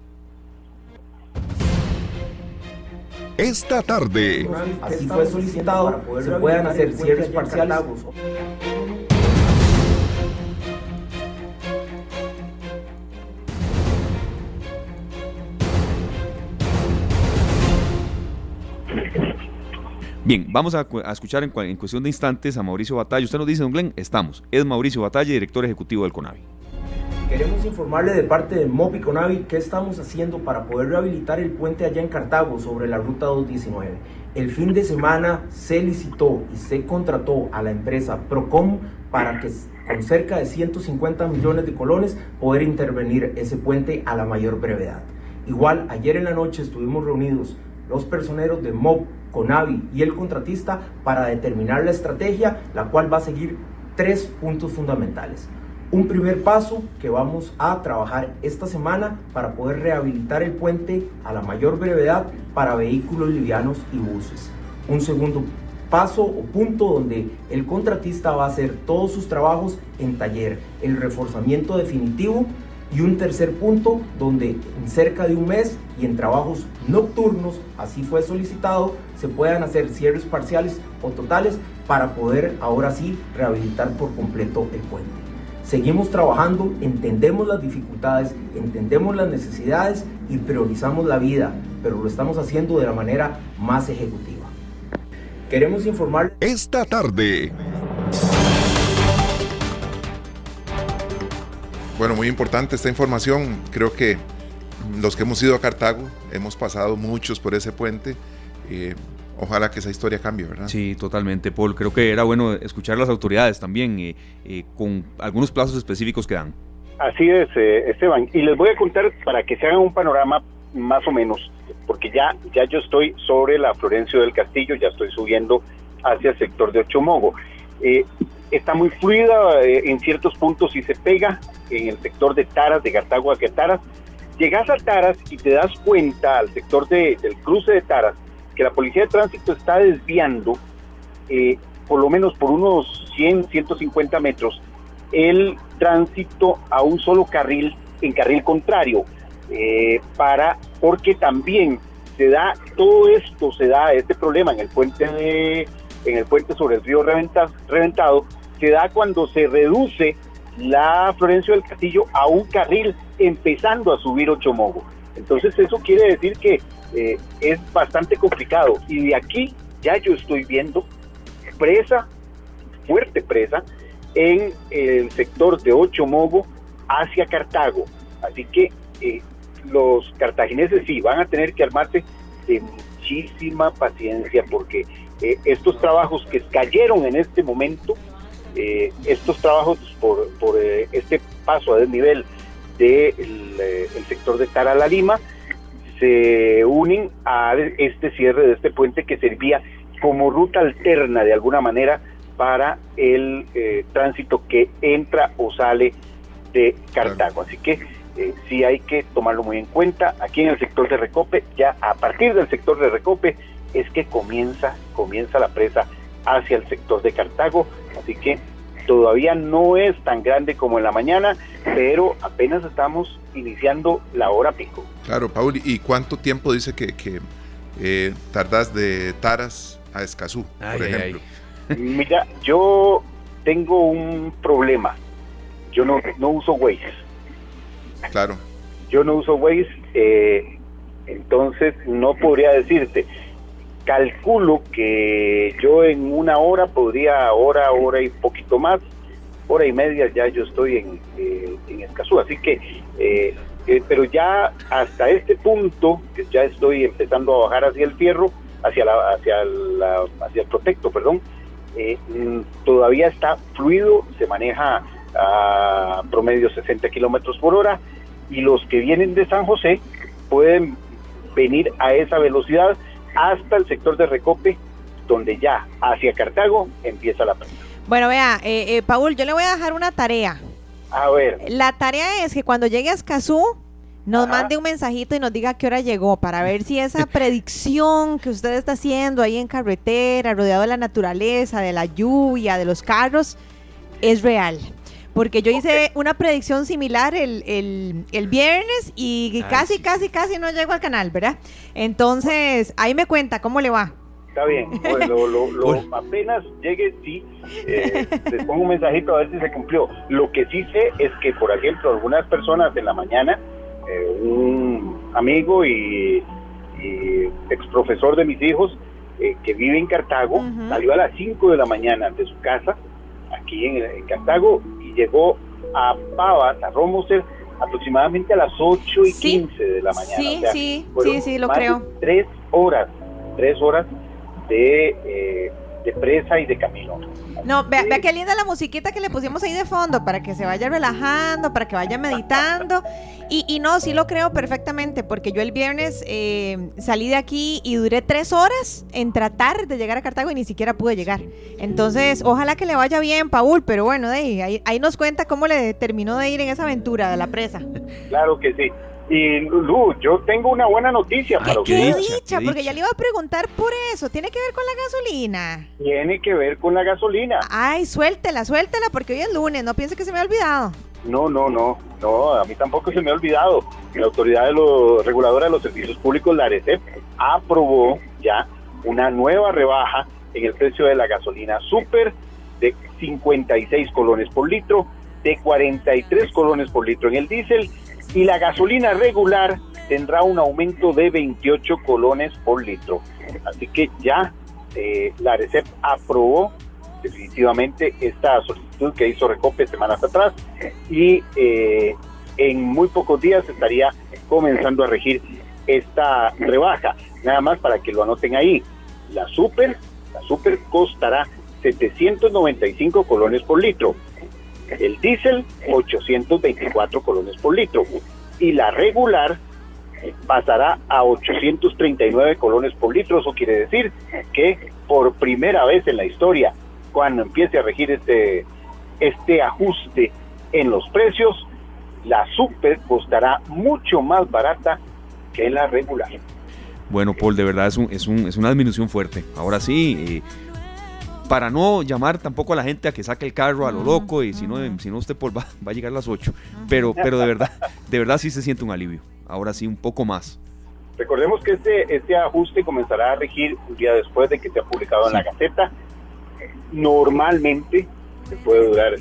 Esta tarde. Así fue solicitado, se puedan hacer cierres parciales. Bien, vamos a, escuchar en, en, cuestión de instantes a Mauricio Batalla. Usted nos dice, don Glenn, estamos. Es Mauricio Batalla, director ejecutivo del CONAVI. Queremos informarle de parte de MOPI Conavi qué estamos haciendo para poder rehabilitar el puente allá en Cartago sobre la ruta 219. El fin de semana se licitó y se contrató a la empresa Procom para que con cerca de 150 millones de colones poder intervenir ese puente a la mayor brevedad. Igual, ayer en la noche estuvimos reunidos los personeros de MOP, CONAVI y el contratista para determinar la estrategia, la cual va a seguir tres puntos fundamentales un primer paso que vamos a trabajar esta semana para poder rehabilitar el puente a la mayor brevedad para vehículos livianos y buses. Un segundo paso o punto donde el contratista va a hacer todos sus trabajos en taller, el reforzamiento definitivo y un tercer punto donde en cerca de un mes y en trabajos nocturnos, así fue solicitado, se puedan hacer cierres parciales o totales para poder ahora sí rehabilitar por completo el puente. Seguimos trabajando, entendemos las dificultades, entendemos las necesidades y priorizamos la vida, pero lo estamos haciendo de la manera más ejecutiva. Queremos informar esta tarde. Bueno, muy importante esta información. Creo que los que hemos ido a Cartago hemos pasado muchos por ese puente. Eh, ojalá que esa historia cambie, ¿verdad? Sí, totalmente, Paul. Creo que era bueno escuchar a las autoridades también eh, eh, con algunos plazos específicos que dan. Así es, eh, Esteban. Y les voy a contar para que se hagan un panorama más o menos, porque ya, ya yo estoy sobre la Florencio del Castillo, ya estoy subiendo hacia el sector de Ochomogo. está muy fluida en ciertos puntos y se pega en el sector de Taras, de Gartagua hacia Taras. Llegas a Taras y te das cuenta al sector de, del cruce de Taras que la policía de tránsito está desviando eh, por lo menos por unos 100, 150 metros el tránsito a un solo carril en carril contrario, eh, para porque también se da todo esto, se da este problema en el puente de, en el puente sobre el río reventado, se da cuando se reduce la Florencio del Castillo a un carril empezando a subir Ochomogo. Entonces eso quiere decir que eh, es bastante complicado y de aquí ya yo estoy viendo presa, fuerte presa, en el sector de Ochomogo hacia Cartago. Así que eh, los cartagineses sí van a tener que armarse de muchísima paciencia porque eh, estos trabajos que cayeron en este momento, eh, estos trabajos por, por este paso a desnivel del de el sector de Cara la Lima, se unen a este cierre de este puente que servía como ruta alterna de alguna manera para el tránsito que entra o sale de Cartago. Así que eh, sí hay que tomarlo muy en cuenta. Aquí en el sector de Recope, ya a partir del sector de Recope es que comienza, comienza la presa hacia el sector de Cartago, así que todavía no es tan grande como en la mañana, pero apenas estamos iniciando la hora pico. Claro, Paul, ¿y cuánto tiempo dice que, que eh, tardas de Taras a Escazú, por ejemplo? Mira, yo tengo un problema. Yo no, no uso Waze. Claro. Yo no uso Waze, eh, entonces no podría decirte. Calculo que yo en una hora podría, hora, hora y poquito más, hora y media ya yo estoy en, eh, en Escazú. Así que, eh, pero ya hasta este punto, que ya estoy empezando a bajar hacia el fierro, hacia, la, hacia, la, hacia el protecto, perdón, mm, todavía está fluido, se maneja a promedio 60 kilómetros por hora y los que vienen de San José pueden venir a esa velocidad hasta el sector de Recope, donde ya hacia Cartago empieza la prensa. Bueno, vea, eh, eh, Paul, yo le voy a dejar una tarea. A ver. La tarea es que cuando llegue a Escazú, nos mande un mensajito y nos diga a qué hora llegó para ver si esa *laughs* predicción que usted está haciendo ahí en carretera, rodeado de la naturaleza, de la lluvia, de los carros, es real. Porque yo hice una predicción similar el, el, viernes y casi, casi, casi no llego al canal, ¿verdad? Entonces, ahí me cuenta, ¿cómo le va? Está bien, bueno, lo, apenas llegue, sí, eh, les pongo un mensajito a ver si se cumplió. Lo que sí sé es que, por ejemplo, algunas personas en la mañana, eh, un amigo y, ex profesor de mis hijos, eh, que vive en Cartago, salió a las 5 de la mañana de su casa, aquí en, Cartago, llegó a Pavas, a Romoser, aproximadamente a las 8 y 15 de la mañana. Sí, sí, sí, sí, lo creo. Tres horas, tres horas de, eh, de presa y de camino. No, vea, vea, qué linda la musiquita que le pusimos ahí de fondo para que se vaya relajando, para que vaya meditando. Y, y no, sí lo creo perfectamente, porque yo el viernes eh, salí de aquí y duré tres horas en tratar de llegar a Cartago y ni siquiera pude llegar. Entonces, ojalá que le vaya bien, Paul, pero bueno, de ahí, ahí nos cuenta cómo le terminó de ir en esa aventura de la presa. Claro que sí. Y Lu, yo tengo una buena noticia para usted. Qué dicha, porque ya le iba a preguntar por eso. ¿Tiene que ver con la gasolina? Tiene que ver con la gasolina. Ay, suéltela, suéltela, porque hoy es lunes. No piense que se me ha olvidado. No, no, no. No, a mí tampoco se me ha olvidado. La autoridad de los reguladora de los servicios públicos, la ARECEP, aprobó ya una nueva rebaja en el precio de la gasolina super de 56 colones por litro, de 43 colones por litro en el diésel y la gasolina regular tendrá un aumento de 28 colones por litro. Así que ya eh, la RECEP aprobó definitivamente esta solicitud que hizo Recope semanas atrás y eh, en muy pocos días estaría comenzando a regir esta rebaja. Nada más para que lo anoten ahí. La super, la super costará 795 colones por litro el diésel 824 colones por litro y la regular pasará a 839 colones por litro. Eso quiere decir que por primera vez en la historia, cuando empiece a regir este, este ajuste en los precios, la super costará mucho más barata que la regular. Bueno, Paul, de verdad es, un, es, un, es una disminución fuerte. Ahora sí, para no llamar tampoco a la gente a que saque el carro a lo loco y si no, si no usted pues va, va a llegar a las 8. Pero, pero de verdad, de verdad sí se siente un alivio. Ahora sí, un poco más. Recordemos que este, este ajuste comenzará a regir un día después de que se ha publicado en la Gaceta. Normalmente se puede durar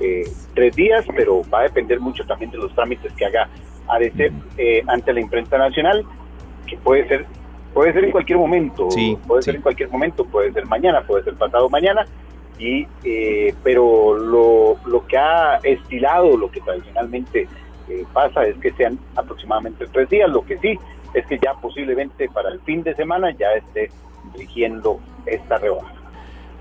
eh, tres días, pero va a depender mucho también de los trámites que haga ADC eh, ante la imprenta nacional, que puede ser puede ser en cualquier momento, puede ser en cualquier momento, puede ser mañana, puede ser pasado mañana, y eh, pero lo, lo que ha estilado, lo que tradicionalmente pasa es que sean aproximadamente tres días, lo que sí es que ya posiblemente para el fin de semana ya esté dirigiendo esta rebaja.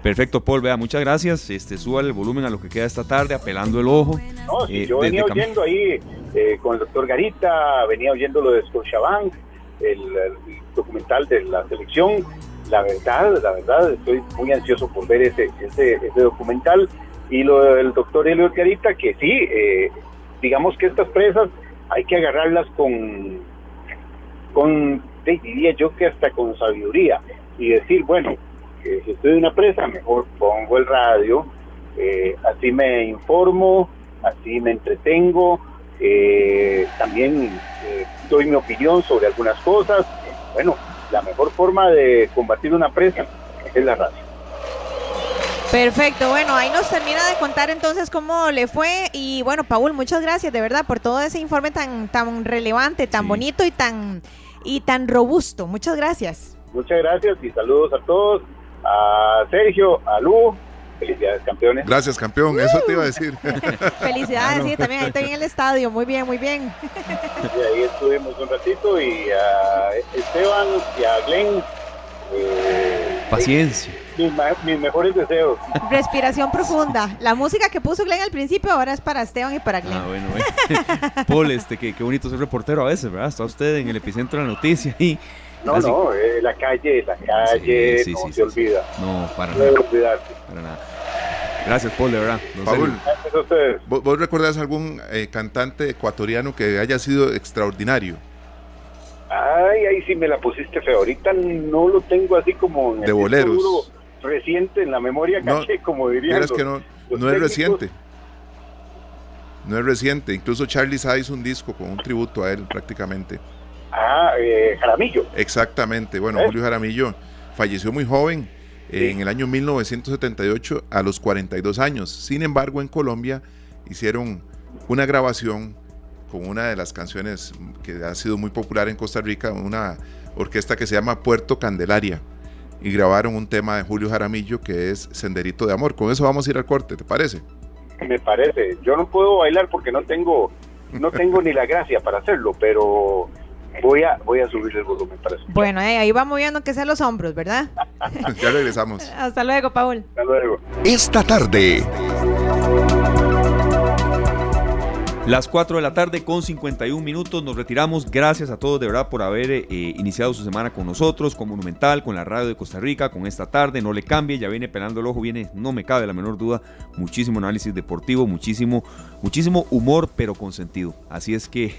Perfecto, Paul, vea, muchas gracias. Este, suba el volumen a lo que queda esta tarde, apelando el ojo. No, eh, yo venía oyendo ahí eh, con el doctor Garita, venía oyendo lo de Scotiabank, el, el documental de la selección. La verdad, la verdad, estoy muy ansioso por ver ese, ese, documental. Y lo del doctor Elio Garita, que sí, eh, digamos que estas presas hay que agarrarlas con, con, diría yo que hasta con sabiduría, y decir, bueno, que si estoy en una presa, mejor pongo el radio, eh, así me informo, así me entretengo, eh, también eh, doy mi opinión sobre algunas cosas. Bueno, la mejor forma de combatir una presa es la radio. Perfecto, bueno, ahí nos termina de contar entonces cómo le fue y bueno, Paul, muchas gracias de verdad por todo ese informe tan tan relevante, tan bonito y tan y tan robusto. Muchas gracias. Muchas gracias y saludos a todos a Sergio, a Lu. Felicidades, campeones. Gracias, campeón. Eso te iba a decir. *laughs* *laughs* Felicidades, sí, también ahí está en el estadio. Muy bien, muy bien. Y ahí estuvimos un ratito y a Esteban y a Glenn. Eh, Paciencia. Mis, mejores deseos. Respiración profunda. La música que puso Glenn al principio ahora es para Esteban y para Glenn. Ah, bueno, bueno. *laughs* Paul, este, qué, qué bonito ser reportero a veces, ¿verdad? Está usted en el epicentro de la noticia y no, no, eh, la calle, la calle, no se olvida. No, para nada. Para nada. Gracias, Paul, de verdad. Paul, Gracias ¿vos, ¿vos, recordás algún eh, cantante ecuatoriano que haya sido extraordinario? Ay, ahí sí me la pusiste feo. Ahorita no lo tengo así como en de boleros. reciente en la memoria caché, como diría. que no, no es reciente. No es reciente. Incluso Charlie Sa hizo un disco con un tributo a él prácticamente. Ah, eh, Jaramillo. Exactamente, bueno, ¿Eh? Julio Jaramillo falleció muy joven, en el año 1978, a los 42 años. Sin embargo, en Colombia hicieron una grabación con una de las canciones que ha sido muy popular en Costa Rica, una orquesta que se llama Puerto Candelaria. Y grabaron un tema de Julio Jaramillo que es Senderito de Amor. Con eso vamos a ir al corte, ¿te parece? Me parece. Yo no puedo bailar porque no tengo, no tengo ni la gracia para hacerlo, pero *laughs* voy a, voy a subir el volumen para eso. Bueno, eh, ahí va moviendo que sea los hombros, ¿verdad? *laughs* ya regresamos. *laughs* Hasta luego, Paul. Hasta luego. Esta tarde. Las 4 de la tarde con 51 minutos nos retiramos. Gracias a todos de verdad por haber eh, iniciado su semana con nosotros, con Monumental, con la radio de Costa Rica, con esta tarde. No le cambie, ya viene pelando el ojo, viene, no me cabe la menor duda, muchísimo análisis deportivo, muchísimo, muchísimo humor, pero con sentido. Así es que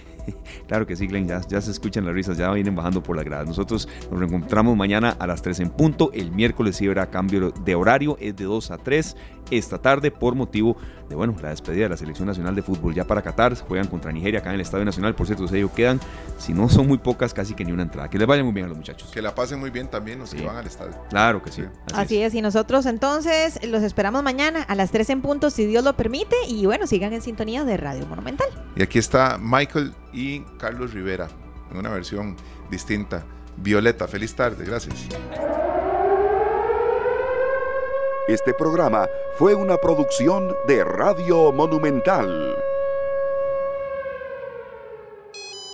*laughs* claro que sí, Glenn, ya, se escuchan las risas, ya vienen bajando por la grada. Nosotros nos reencontramos mañana a las 3 en punto. El miércoles sí habrá cambio de horario, es de 2 a 3 esta tarde por motivo de, bueno, la despedida de la Selección Nacional de Fútbol ya para Qatar. Juegan contra Nigeria acá en el Estadio Nacional. Por cierto, ellos quedan, si no son muy pocas, casi que ni una entrada. Que les vaya muy bien a los muchachos. Que la pasen muy bien también los que van al estadio. Claro que sí. Así, es. Y nosotros entonces los esperamos mañana a las 3 en punto, si Dios lo permite. Y bueno, sigan en sintonía de Radio Monumental. Y aquí está Michael y Carlos Rivera en una versión distinta. Violeta, feliz tarde, gracias. Este programa fue una producción de Radio Monumental.